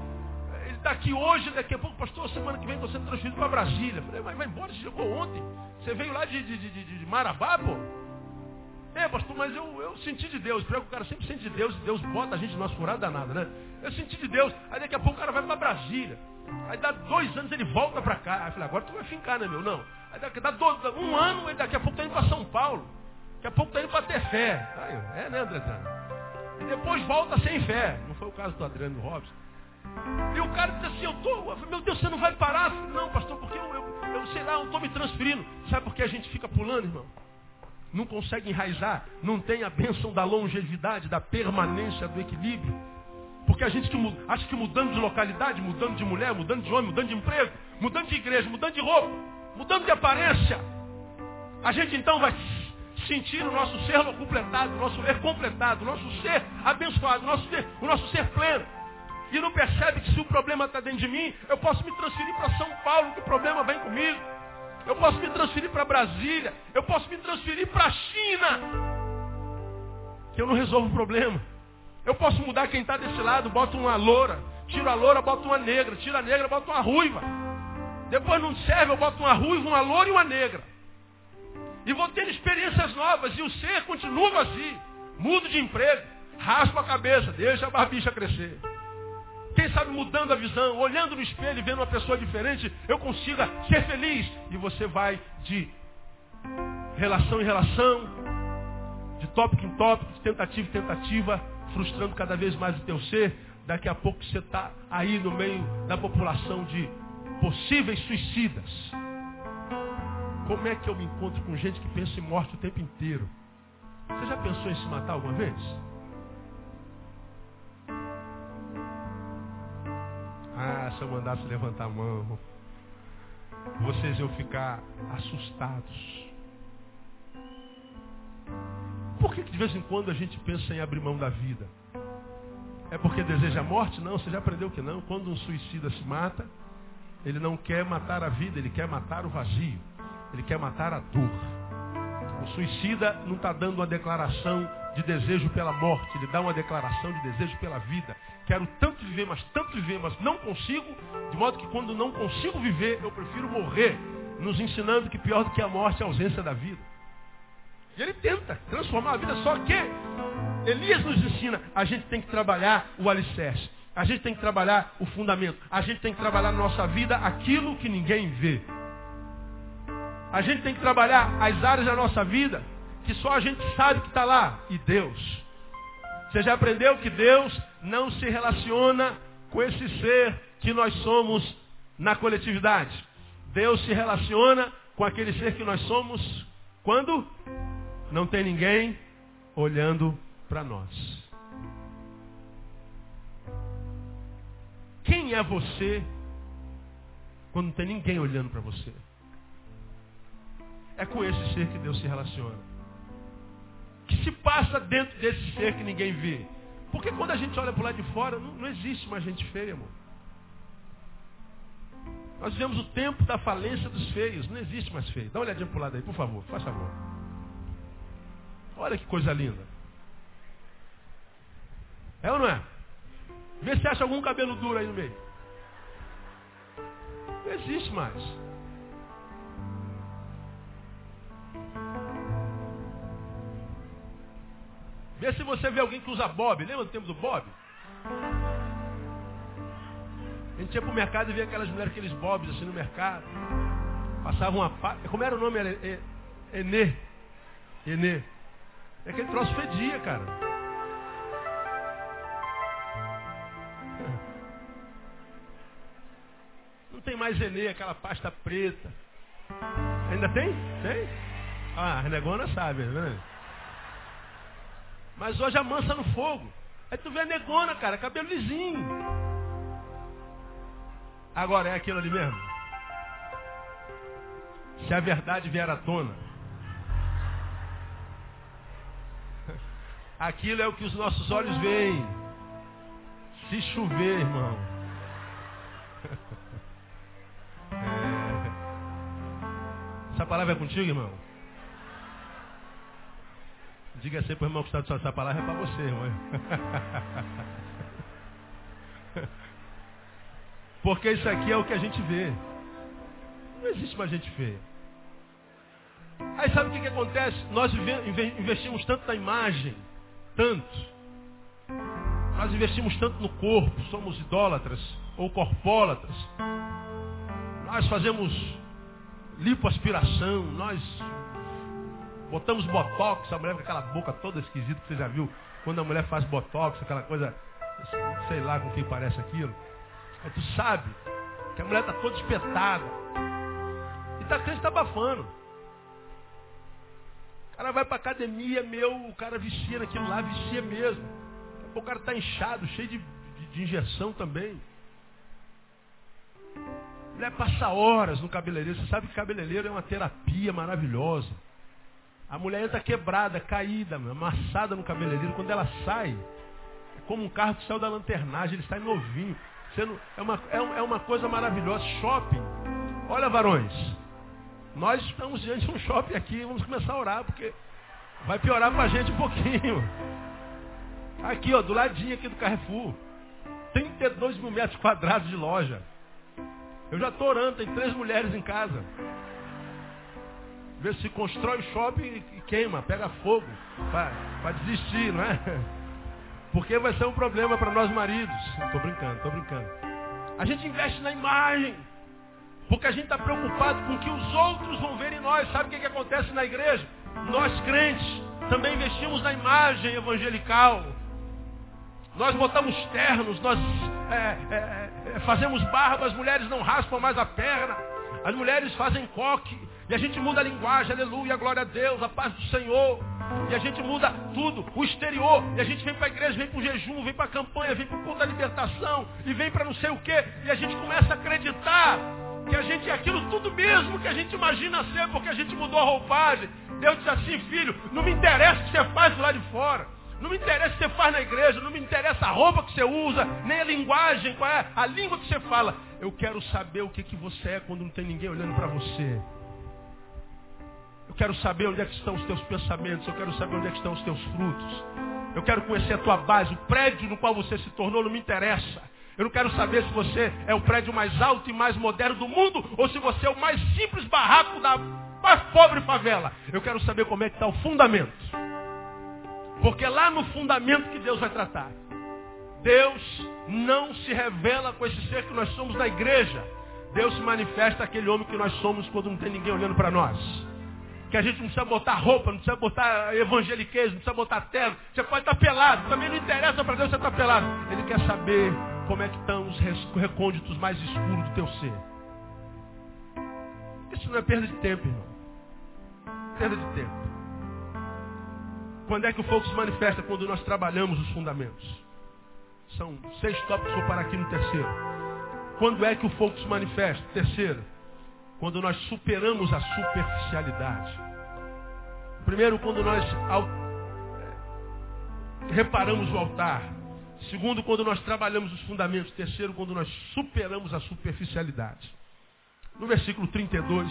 Ele está aqui hoje, daqui a pouco, pastor, semana que vem você sendo transferido para Brasília. falei, mas vai embora, você chegou ontem. Você veio lá de, de, de, de Marabá, pô? É, pastor, mas eu, eu senti de Deus. Pior que o cara sempre sente de Deus e Deus bota a gente no nosso furado danado, né? Eu senti de Deus. Aí daqui a pouco o cara vai para Brasília. Aí dá dois anos ele volta para cá. Aí eu falei, agora tu vai fincar, né, meu? Não. Aí daqui, dá dois, um ano, ele daqui a pouco tá indo para São Paulo. Daqui a pouco tá indo para ter fé. Aí, é, né, André? Depois volta sem fé. Não foi o caso do Adriano Robson. E o cara diz assim, eu tô, meu Deus, você não vai parar? Não, pastor, porque eu, eu, eu sei lá, eu estou me transferindo. Sabe por que a gente fica pulando, irmão? Não consegue enraizar, não tem a bênção da longevidade, da permanência, do equilíbrio. Porque a gente que, acha que mudando de localidade, mudando de mulher, mudando de homem, mudando de emprego, mudando de igreja, mudando de roupa, mudando de aparência, a gente então vai sentir o nosso ser completado, o nosso ser completado, o nosso ser abençoado, o nosso ser, o nosso ser pleno. E não percebe que se o problema está dentro de mim, eu posso me transferir para São Paulo, que o problema vem comigo. Eu posso me transferir para Brasília. Eu posso me transferir para a China. Que eu não resolvo o problema. Eu posso mudar quem está desse lado, boto uma loura. Tiro a loura, boto uma negra. Tiro a negra, boto uma ruiva. Depois não serve, eu boto uma ruiva, uma loura e uma negra. E vou ter experiências novas. E o ser continua vazio. Mudo de emprego. Raspa a cabeça. Deixa a barbicha crescer. quem sabe mudando a visão, olhando no espelho e vendo uma pessoa diferente, eu consiga ser feliz. E você vai de relação em relação, de tópico em tópico, de tentativa em tentativa, frustrando cada vez mais o teu ser. Daqui a pouco você está aí no meio da população de possíveis suicidas. Como é que eu me encontro com gente que pensa em morte o tempo inteiro? Você já pensou em se matar alguma vez? Ah, se eu mandasse levantar a mão, vocês iam ficar assustados. Por que, que de vez em quando a gente pensa em abrir mão da vida? É porque deseja a morte? Não, você já aprendeu que não. Quando um suicida se mata, ele não quer matar a vida, ele quer matar o vazio. Ele quer matar a dor. O suicida não está dando uma declaração de desejo pela morte, ele dá uma declaração de desejo pela vida. Quero tanto viver, mas tanto viver, mas não consigo, de modo que quando não consigo viver, eu prefiro morrer, nos ensinando que pior do que a morte é a ausência da vida. E ele tenta transformar a vida, só que Elias nos ensina, a gente tem que trabalhar o alicerce, a gente tem que trabalhar o fundamento, a gente tem que trabalhar na nossa vida aquilo que ninguém vê. A gente tem que trabalhar as áreas da nossa vida que só a gente sabe que está lá. E Deus. Você já aprendeu que Deus não se relaciona com esse ser que nós somos na coletividade. Deus se relaciona com aquele ser que nós somos quando não tem ninguém olhando para nós. Quem é você quando não tem ninguém olhando para você? É com esse ser que Deus se relaciona que se passa dentro desse ser que ninguém vê? Porque quando a gente olha para o lado de fora, não, não existe mais gente feia, amor. Nós vivemos o tempo da falência dos feios. Não existe mais feio. Dá uma olhadinha para o lado aí, por favor. Faz favor. Olha que coisa linda. É ou não é? Vê se acha algum cabelo duro aí no meio. Não existe mais. Vê se você vê alguém que usa bob. Lembra do tempo do bob? A gente ia para o mercado e via aquelas mulheres, aqueles bobs assim no mercado. Passavam uma pá. Como era o nome? Era Enê. Enê. E aquele troço fedia, cara. Não tem mais Enê, aquela pasta preta. Ainda tem? Tem? Ah, a negona sabe, né? Mas hoje amansa no fogo. Aí tu vê a negona, cara, cabelo lisinho. Agora é aquilo ali mesmo. Se a verdade vier à tona. Aquilo é o que os nossos olhos veem. Se chover, irmão. É. Essa palavra é contigo, irmão? Diga assim para o irmão que está de essa palavra é para você, irmão. Porque isso aqui é o que a gente vê. Não existe mais gente feia. Aí sabe o que, que acontece? Nós investimos tanto na imagem, tanto. Nós investimos tanto no corpo, somos idólatras ou corpólatras. Nós fazemos lipoaspiração, nós Botamos botox, a mulher com aquela boca toda esquisita que você já viu. Quando a mulher faz botox, aquela coisa, sei lá com quem parece aquilo. Aí tu sabe que a mulher está toda espetada. E tá crente tá abafando. O cara vai para academia, meu, o cara vicia naquilo lá, vicia mesmo. O cara está inchado, cheio de, de, de injeção também. Mulher passa horas no cabeleireiro. Você sabe que cabeleireiro é uma terapia maravilhosa. A mulher entra quebrada, caída, amassada no cabeleireiro. Quando ela sai, é como um carro que saiu da lanternagem, ele sai novinho. É, uma, é, é uma coisa maravilhosa. Shopping. Olha, varões. Nós estamos diante de um shopping aqui. Vamos começar a orar, porque vai piorar para a gente um pouquinho. Aqui, ó, do ladinho aqui do Carrefour. 32 mil metros quadrados de loja. Eu já estou orando, tem três mulheres em casa. Vê se constrói o shopping e queima, pega fogo, para desistir, não é? Porque vai ser um problema para nós maridos. Estou brincando, estou brincando. A gente investe na imagem. Porque a gente está preocupado com o que os outros vão ver em nós. Sabe o que, que acontece na igreja? Nós crentes também investimos na imagem evangelical. Nós botamos ternos, nós é, é, é, fazemos barba, as mulheres não raspam mais a perna, as mulheres fazem coque, e a gente muda a linguagem, aleluia, glória a Deus, a paz do Senhor. E a gente muda tudo, o exterior. E a gente vem para a igreja, vem para o jejum, vem para a campanha, vem para o culto da libertação, e vem para não sei o quê. E a gente começa a acreditar que a gente é aquilo tudo mesmo que a gente imagina ser, porque a gente mudou a roupagem. Deus diz assim, filho, não me interessa o que você faz lado de fora. Não me interessa o que você faz na igreja, não me interessa a roupa que você usa, nem a linguagem, qual é a língua que você fala. Eu quero saber o que, que você é quando não tem ninguém olhando para você. Eu quero saber onde é que estão os teus pensamentos, eu quero saber onde é que estão os teus frutos. Eu quero conhecer a tua base, o prédio no qual você se tornou não me interessa. Eu não quero saber se você é o prédio mais alto e mais moderno do mundo ou se você é o mais simples barraco da mais pobre favela. Eu quero saber como é que está o fundamento. Porque é lá no fundamento que Deus vai tratar. Deus não se revela com esse ser que nós somos na igreja. Deus se manifesta aquele homem que nós somos quando não tem ninguém olhando para nós. Que a gente não precisa botar roupa, não precisa botar evangeliquez, não precisa botar terno. Você pode estar pelado, também não interessa para Deus você estar pelado. Ele quer saber como é que estão os recônditos mais escuros do teu ser. Isso não é perda de tempo, irmão. Perda de tempo. Quando é que o fogo se manifesta? Quando nós trabalhamos os fundamentos. São seis tópicos, vou parar aqui no terceiro. Quando é que o fogo se manifesta? Terceiro, quando nós superamos a superficialidade. Primeiro, quando nós reparamos o altar. Segundo, quando nós trabalhamos os fundamentos. Terceiro, quando nós superamos a superficialidade. No versículo 32,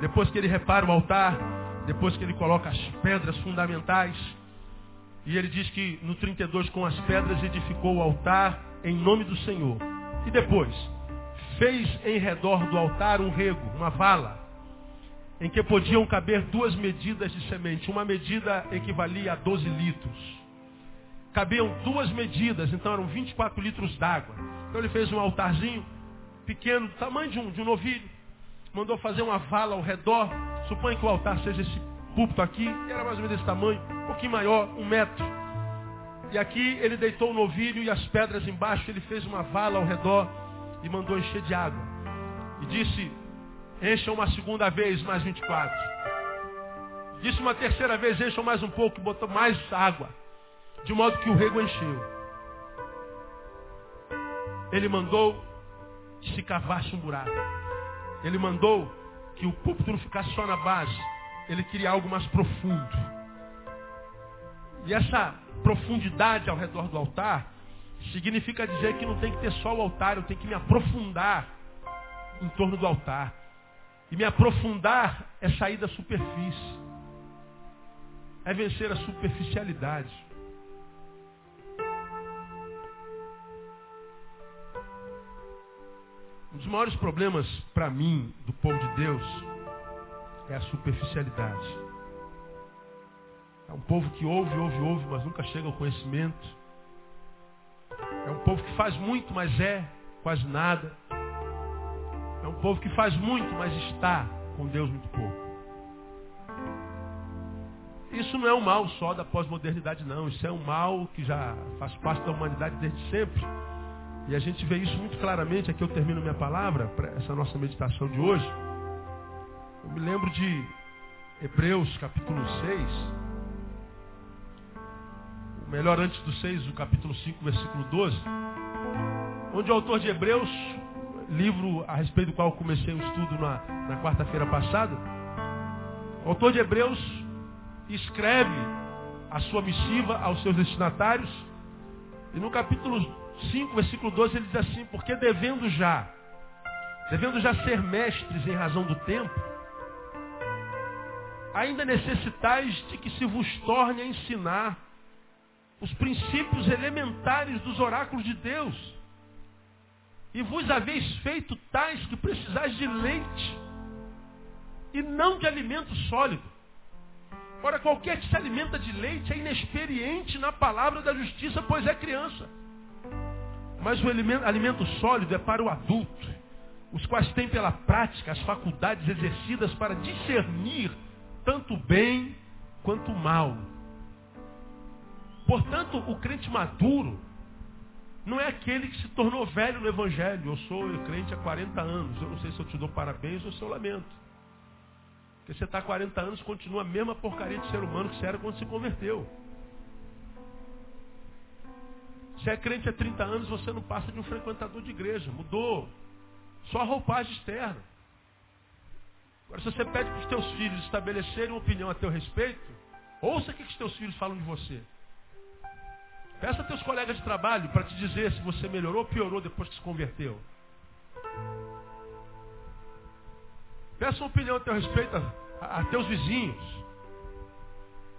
depois que ele repara o altar, depois que ele coloca as pedras fundamentais, e ele diz que no 32 com as pedras edificou o altar em nome do Senhor. E depois, fez em redor do altar um rego, uma vala, em que podiam caber duas medidas de semente. Uma medida equivalia a 12 litros. Cabiam duas medidas, então eram 24 litros d'água. Então ele fez um altarzinho pequeno, do tamanho de um, de um novilho. Mandou fazer uma vala ao redor. Suponha que o altar seja esse púlpito aqui. Era mais ou menos desse tamanho, um pouquinho maior, um metro. E aqui ele deitou o novilho e as pedras embaixo. Ele fez uma vala ao redor e mandou encher de água. E disse, encham uma segunda vez mais 24. Disse uma terceira vez, encham mais um pouco, e botou mais água. De modo que o rego encheu. Ele mandou que se cavasse um buraco. Ele mandou que o púlpito não ficasse só na base. Ele queria algo mais profundo. E essa profundidade ao redor do altar significa dizer que não tem que ter só o altar, eu tenho que me aprofundar em torno do altar. E me aprofundar é sair da superfície. É vencer a superficialidade. Um dos maiores problemas para mim, do povo de Deus, é a superficialidade. É um povo que ouve, ouve, ouve, mas nunca chega ao conhecimento. É um povo que faz muito, mas é quase nada. É um povo que faz muito, mas está com Deus muito pouco. Isso não é um mal só da pós-modernidade, não. Isso é um mal que já faz parte da humanidade desde sempre. E a gente vê isso muito claramente, aqui eu termino minha palavra, para essa nossa meditação de hoje. Eu me lembro de Hebreus capítulo 6. Melhor antes do 6, o capítulo 5, versículo 12. Onde o autor de Hebreus, livro a respeito do qual comecei o estudo na, na quarta-feira passada, o autor de Hebreus escreve a sua missiva aos seus destinatários. E no capítulo 5, versículo 12, ele diz assim, porque devendo já, devendo já ser mestres em razão do tempo, ainda necessitais de que se vos torne a ensinar os princípios elementares dos oráculos de Deus. E vos haveis feito tais que precisais de leite, e não de alimento sólido. Ora, qualquer que se alimenta de leite é inexperiente na palavra da justiça, pois é criança. Mas o alimento sólido é para o adulto, os quais têm pela prática as faculdades exercidas para discernir tanto o bem quanto o mal. Portanto, o crente maduro não é aquele que se tornou velho no Evangelho. Eu sou crente há 40 anos. Eu não sei se eu te dou parabéns ou se eu lamento. Porque você está há 40 anos continua a mesma porcaria de ser humano que você era quando se converteu. Se é crente há 30 anos, você não passa de um frequentador de igreja. Mudou. Só a roupagem externa. Agora, se você pede para os teus filhos estabelecerem uma opinião a teu respeito, ouça o que os teus filhos falam de você. Peça a teus colegas de trabalho para te dizer se você melhorou ou piorou depois que se converteu. Peça uma opinião a teu respeito a, a teus vizinhos.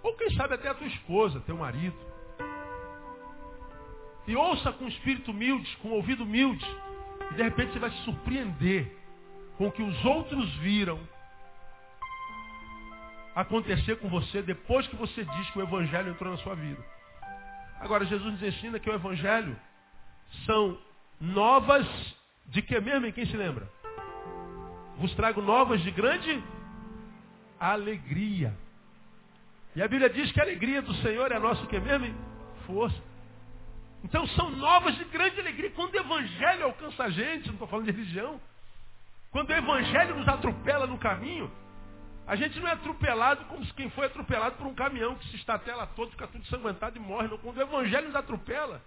Ou quem sabe até a tua esposa, teu marido. E ouça com espírito humilde, com ouvido humilde. E de repente você vai se surpreender com o que os outros viram acontecer com você depois que você diz que o Evangelho entrou na sua vida. Agora, Jesus nos ensina que o Evangelho são novas de que mesmo? Em quem se lembra? Vos trago novas de grande alegria. E a Bíblia diz que a alegria do Senhor é a nossa que mesmo? Força. Então são novas de grande alegria. Quando o Evangelho alcança a gente, não estou falando de religião, quando o Evangelho nos atropela no caminho, a gente não é atropelado como quem foi atropelado por um caminhão que se estatela todo, fica tudo ensanguentado e morre. Não. Quando o Evangelho nos atropela,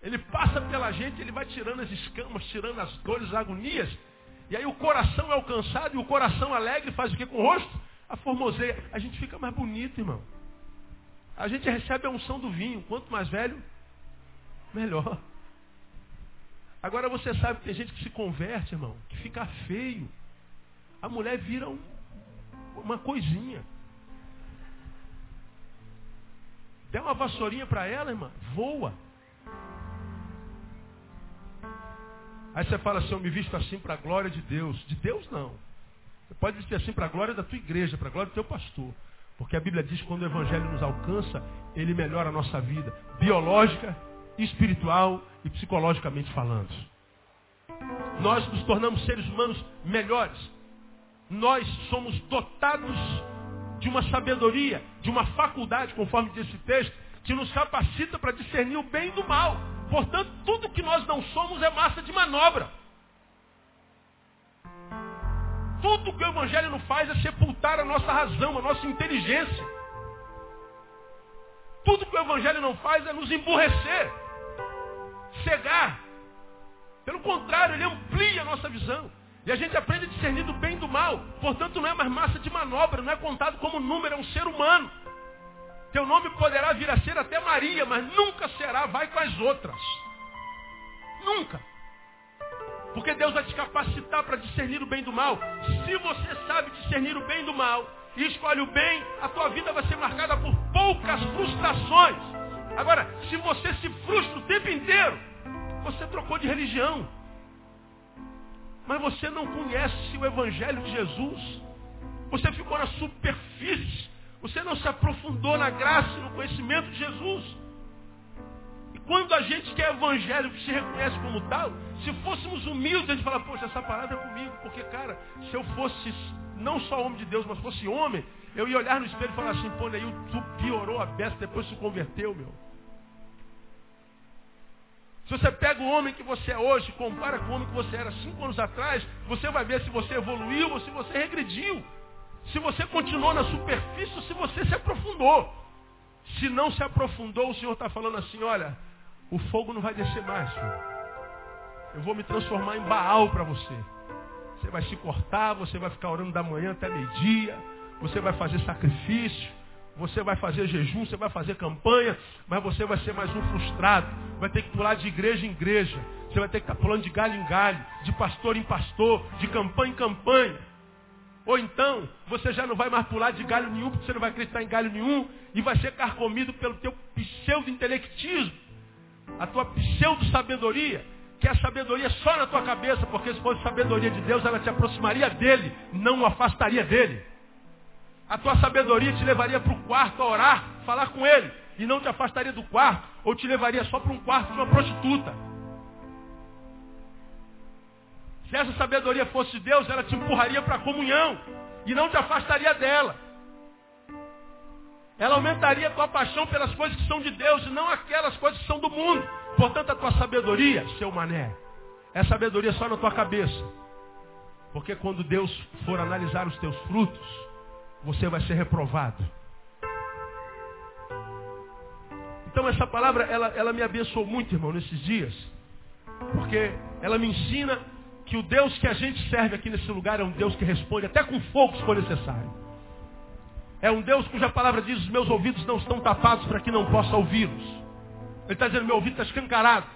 ele passa pela gente, ele vai tirando as escamas, tirando as dores, as agonias, e aí o coração é alcançado e o coração alegre faz o que com o rosto? A formoseia. A gente fica mais bonito, irmão. A gente recebe a unção do vinho. Quanto mais velho, melhor. Agora você sabe que tem gente que se converte, irmão, que fica feio. A mulher vira um, uma coisinha. Der uma vassourinha para ela, irmã, voa. Aí você fala assim, eu me visto assim para a glória de Deus. De Deus não. Você pode vestir assim para a glória da tua igreja, para a glória do teu pastor. Porque a Bíblia diz que quando o Evangelho nos alcança, ele melhora a nossa vida. Biológica, espiritual e psicologicamente falando. Nós nos tornamos seres humanos melhores. Nós somos dotados de uma sabedoria, de uma faculdade, conforme diz esse texto, que nos capacita para discernir o bem do mal. Portanto, tudo que nós não somos é massa de manobra. Tudo que o Evangelho não faz é sepultar a nossa razão, a nossa inteligência. Tudo que o Evangelho não faz é nos emburrecer, cegar. Pelo contrário, ele amplia a nossa visão. E a gente aprende a discernir do bem e do mal. Portanto, não é mais massa de manobra, não é contado como número, é um ser humano. Teu nome poderá vir a ser até Maria, mas nunca será, vai com as outras. Nunca. Porque Deus vai te capacitar para discernir o bem do mal. Se você sabe discernir o bem do mal e escolhe o bem, a tua vida vai ser marcada por poucas frustrações. Agora, se você se frustra o tempo inteiro, você trocou de religião. Mas você não conhece o Evangelho de Jesus. Você ficou na superfície. Você não se aprofundou na graça e no conhecimento de Jesus. E quando a gente quer evangelho que se reconhece como tal, se fôssemos humildes, a gente fala, poxa, essa parada é comigo. Porque, cara, se eu fosse não só homem de Deus, mas fosse homem, eu ia olhar no espelho e falar assim, pô, Neil, tu piorou a beça depois se converteu, meu. Se você pega o homem que você é hoje, compara com o homem que você era cinco anos atrás, você vai ver se você evoluiu ou se você regrediu se você continuou na superfície ou se você se aprofundou. Se não se aprofundou, o Senhor está falando assim, olha, o fogo não vai descer mais, filho. Eu vou me transformar em Baal para você. Você vai se cortar, você vai ficar orando da manhã até meio-dia, você vai fazer sacrifício, você vai fazer jejum, você vai fazer campanha, mas você vai ser mais um frustrado. Vai ter que pular de igreja em igreja. Você vai ter que estar pulando de galho em galho, de pastor em pastor, de campanha em campanha. Ou então, você já não vai mais pular de galho nenhum, porque você não vai acreditar em galho nenhum, e vai ser carcomido pelo teu pseudo-intelectismo, a tua pseudo-sabedoria, que é a sabedoria só na tua cabeça, porque se fosse sabedoria de Deus, ela te aproximaria dele, não o afastaria dele. A tua sabedoria te levaria para o quarto a orar, falar com ele, e não te afastaria do quarto, ou te levaria só para um quarto de uma prostituta. Se essa sabedoria fosse de Deus, ela te empurraria para a comunhão e não te afastaria dela. Ela aumentaria a tua paixão pelas coisas que são de Deus e não aquelas coisas que são do mundo. Portanto, a tua sabedoria, seu mané, é sabedoria só na tua cabeça. Porque quando Deus for analisar os teus frutos, você vai ser reprovado. Então essa palavra, ela, ela me abençoou muito, irmão, nesses dias. Porque ela me ensina que o Deus que a gente serve aqui nesse lugar é um Deus que responde até com fogo se for necessário. É um Deus cuja palavra diz, os meus ouvidos não estão tapados para que não possa ouvi-los. Ele está dizendo, meu ouvido está escancarado.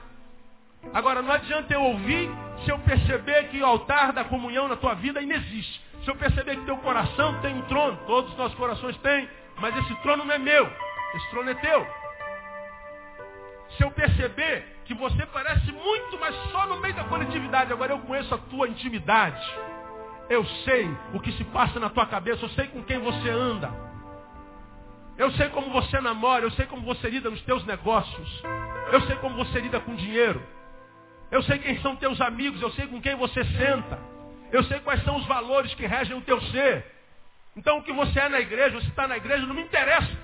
Agora, não adianta eu ouvir se eu perceber que o altar da comunhão na tua vida ainda existe. Se eu perceber que teu coração tem um trono, todos os nossos corações têm, mas esse trono não é meu, esse trono é teu. Se eu perceber que você parece muito, mas só no meio da coletividade, agora eu conheço a tua intimidade. Eu sei o que se passa na tua cabeça, eu sei com quem você anda. Eu sei como você namora, eu sei como você lida nos teus negócios. Eu sei como você lida com dinheiro. Eu sei quem são teus amigos, eu sei com quem você senta. Eu sei quais são os valores que regem o teu ser. Então o que você é na igreja, você está na igreja, não me interessa.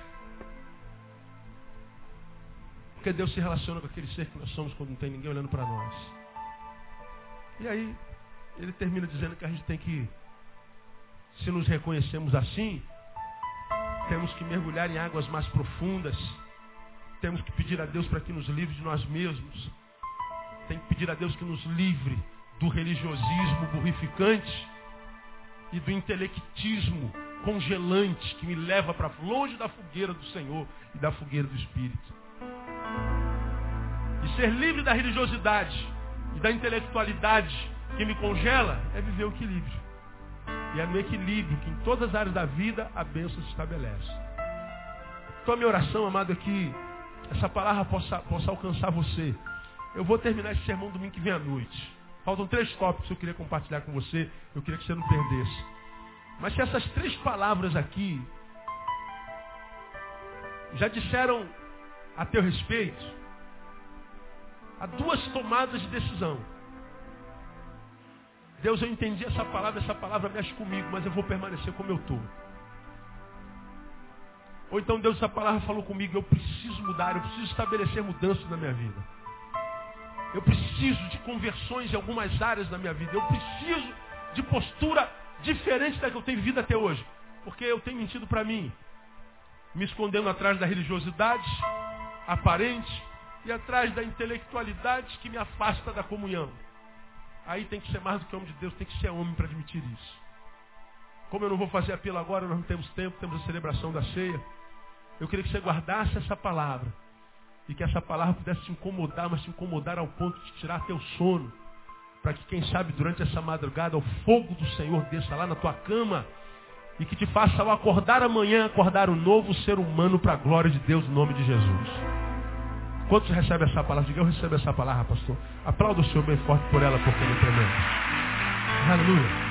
Porque Deus se relaciona com aquele ser que nós somos quando não tem ninguém olhando para nós. E aí, ele termina dizendo que a gente tem que, se nos reconhecemos assim, temos que mergulhar em águas mais profundas. Temos que pedir a Deus para que nos livre de nós mesmos. Tem que pedir a Deus que nos livre do religiosismo burrificante e do intelectismo congelante que me leva para longe da fogueira do Senhor e da fogueira do Espírito. E ser livre da religiosidade e da intelectualidade que me congela é viver o equilíbrio. E é no equilíbrio que em todas as áreas da vida a bênção se estabelece. Então a minha oração, amado, é que essa palavra possa, possa alcançar você. Eu vou terminar esse sermão domingo que vem à noite. Faltam três tópicos que eu queria compartilhar com você. Eu queria que você não perdesse. Mas se essas três palavras aqui já disseram a teu respeito, há duas tomadas de decisão. Deus, eu entendi essa palavra, essa palavra mexe comigo, mas eu vou permanecer como eu estou. Ou então Deus, essa palavra falou comigo, eu preciso mudar, eu preciso estabelecer mudanças na minha vida. Eu preciso de conversões em algumas áreas da minha vida. Eu preciso de postura diferente da que eu tenho vivido até hoje. Porque eu tenho mentido para mim, me escondendo atrás da religiosidade, aparente e atrás da intelectualidade que me afasta da comunhão. Aí tem que ser mais do que homem de Deus, tem que ser homem para admitir isso. Como eu não vou fazer apelo agora, nós não temos tempo, temos a celebração da ceia. Eu queria que você guardasse essa palavra. E que essa palavra pudesse te incomodar, mas te incomodar ao ponto de tirar teu sono. Para que, quem sabe, durante essa madrugada, o fogo do Senhor desça lá na tua cama. E que te faça, ao acordar amanhã, acordar um novo ser humano para a glória de Deus, no nome de Jesus. Quantos recebem essa palavra? Diga, eu recebo essa palavra, pastor. Aplauda o Senhor bem forte por ela, porque ele é tremendo. Aleluia.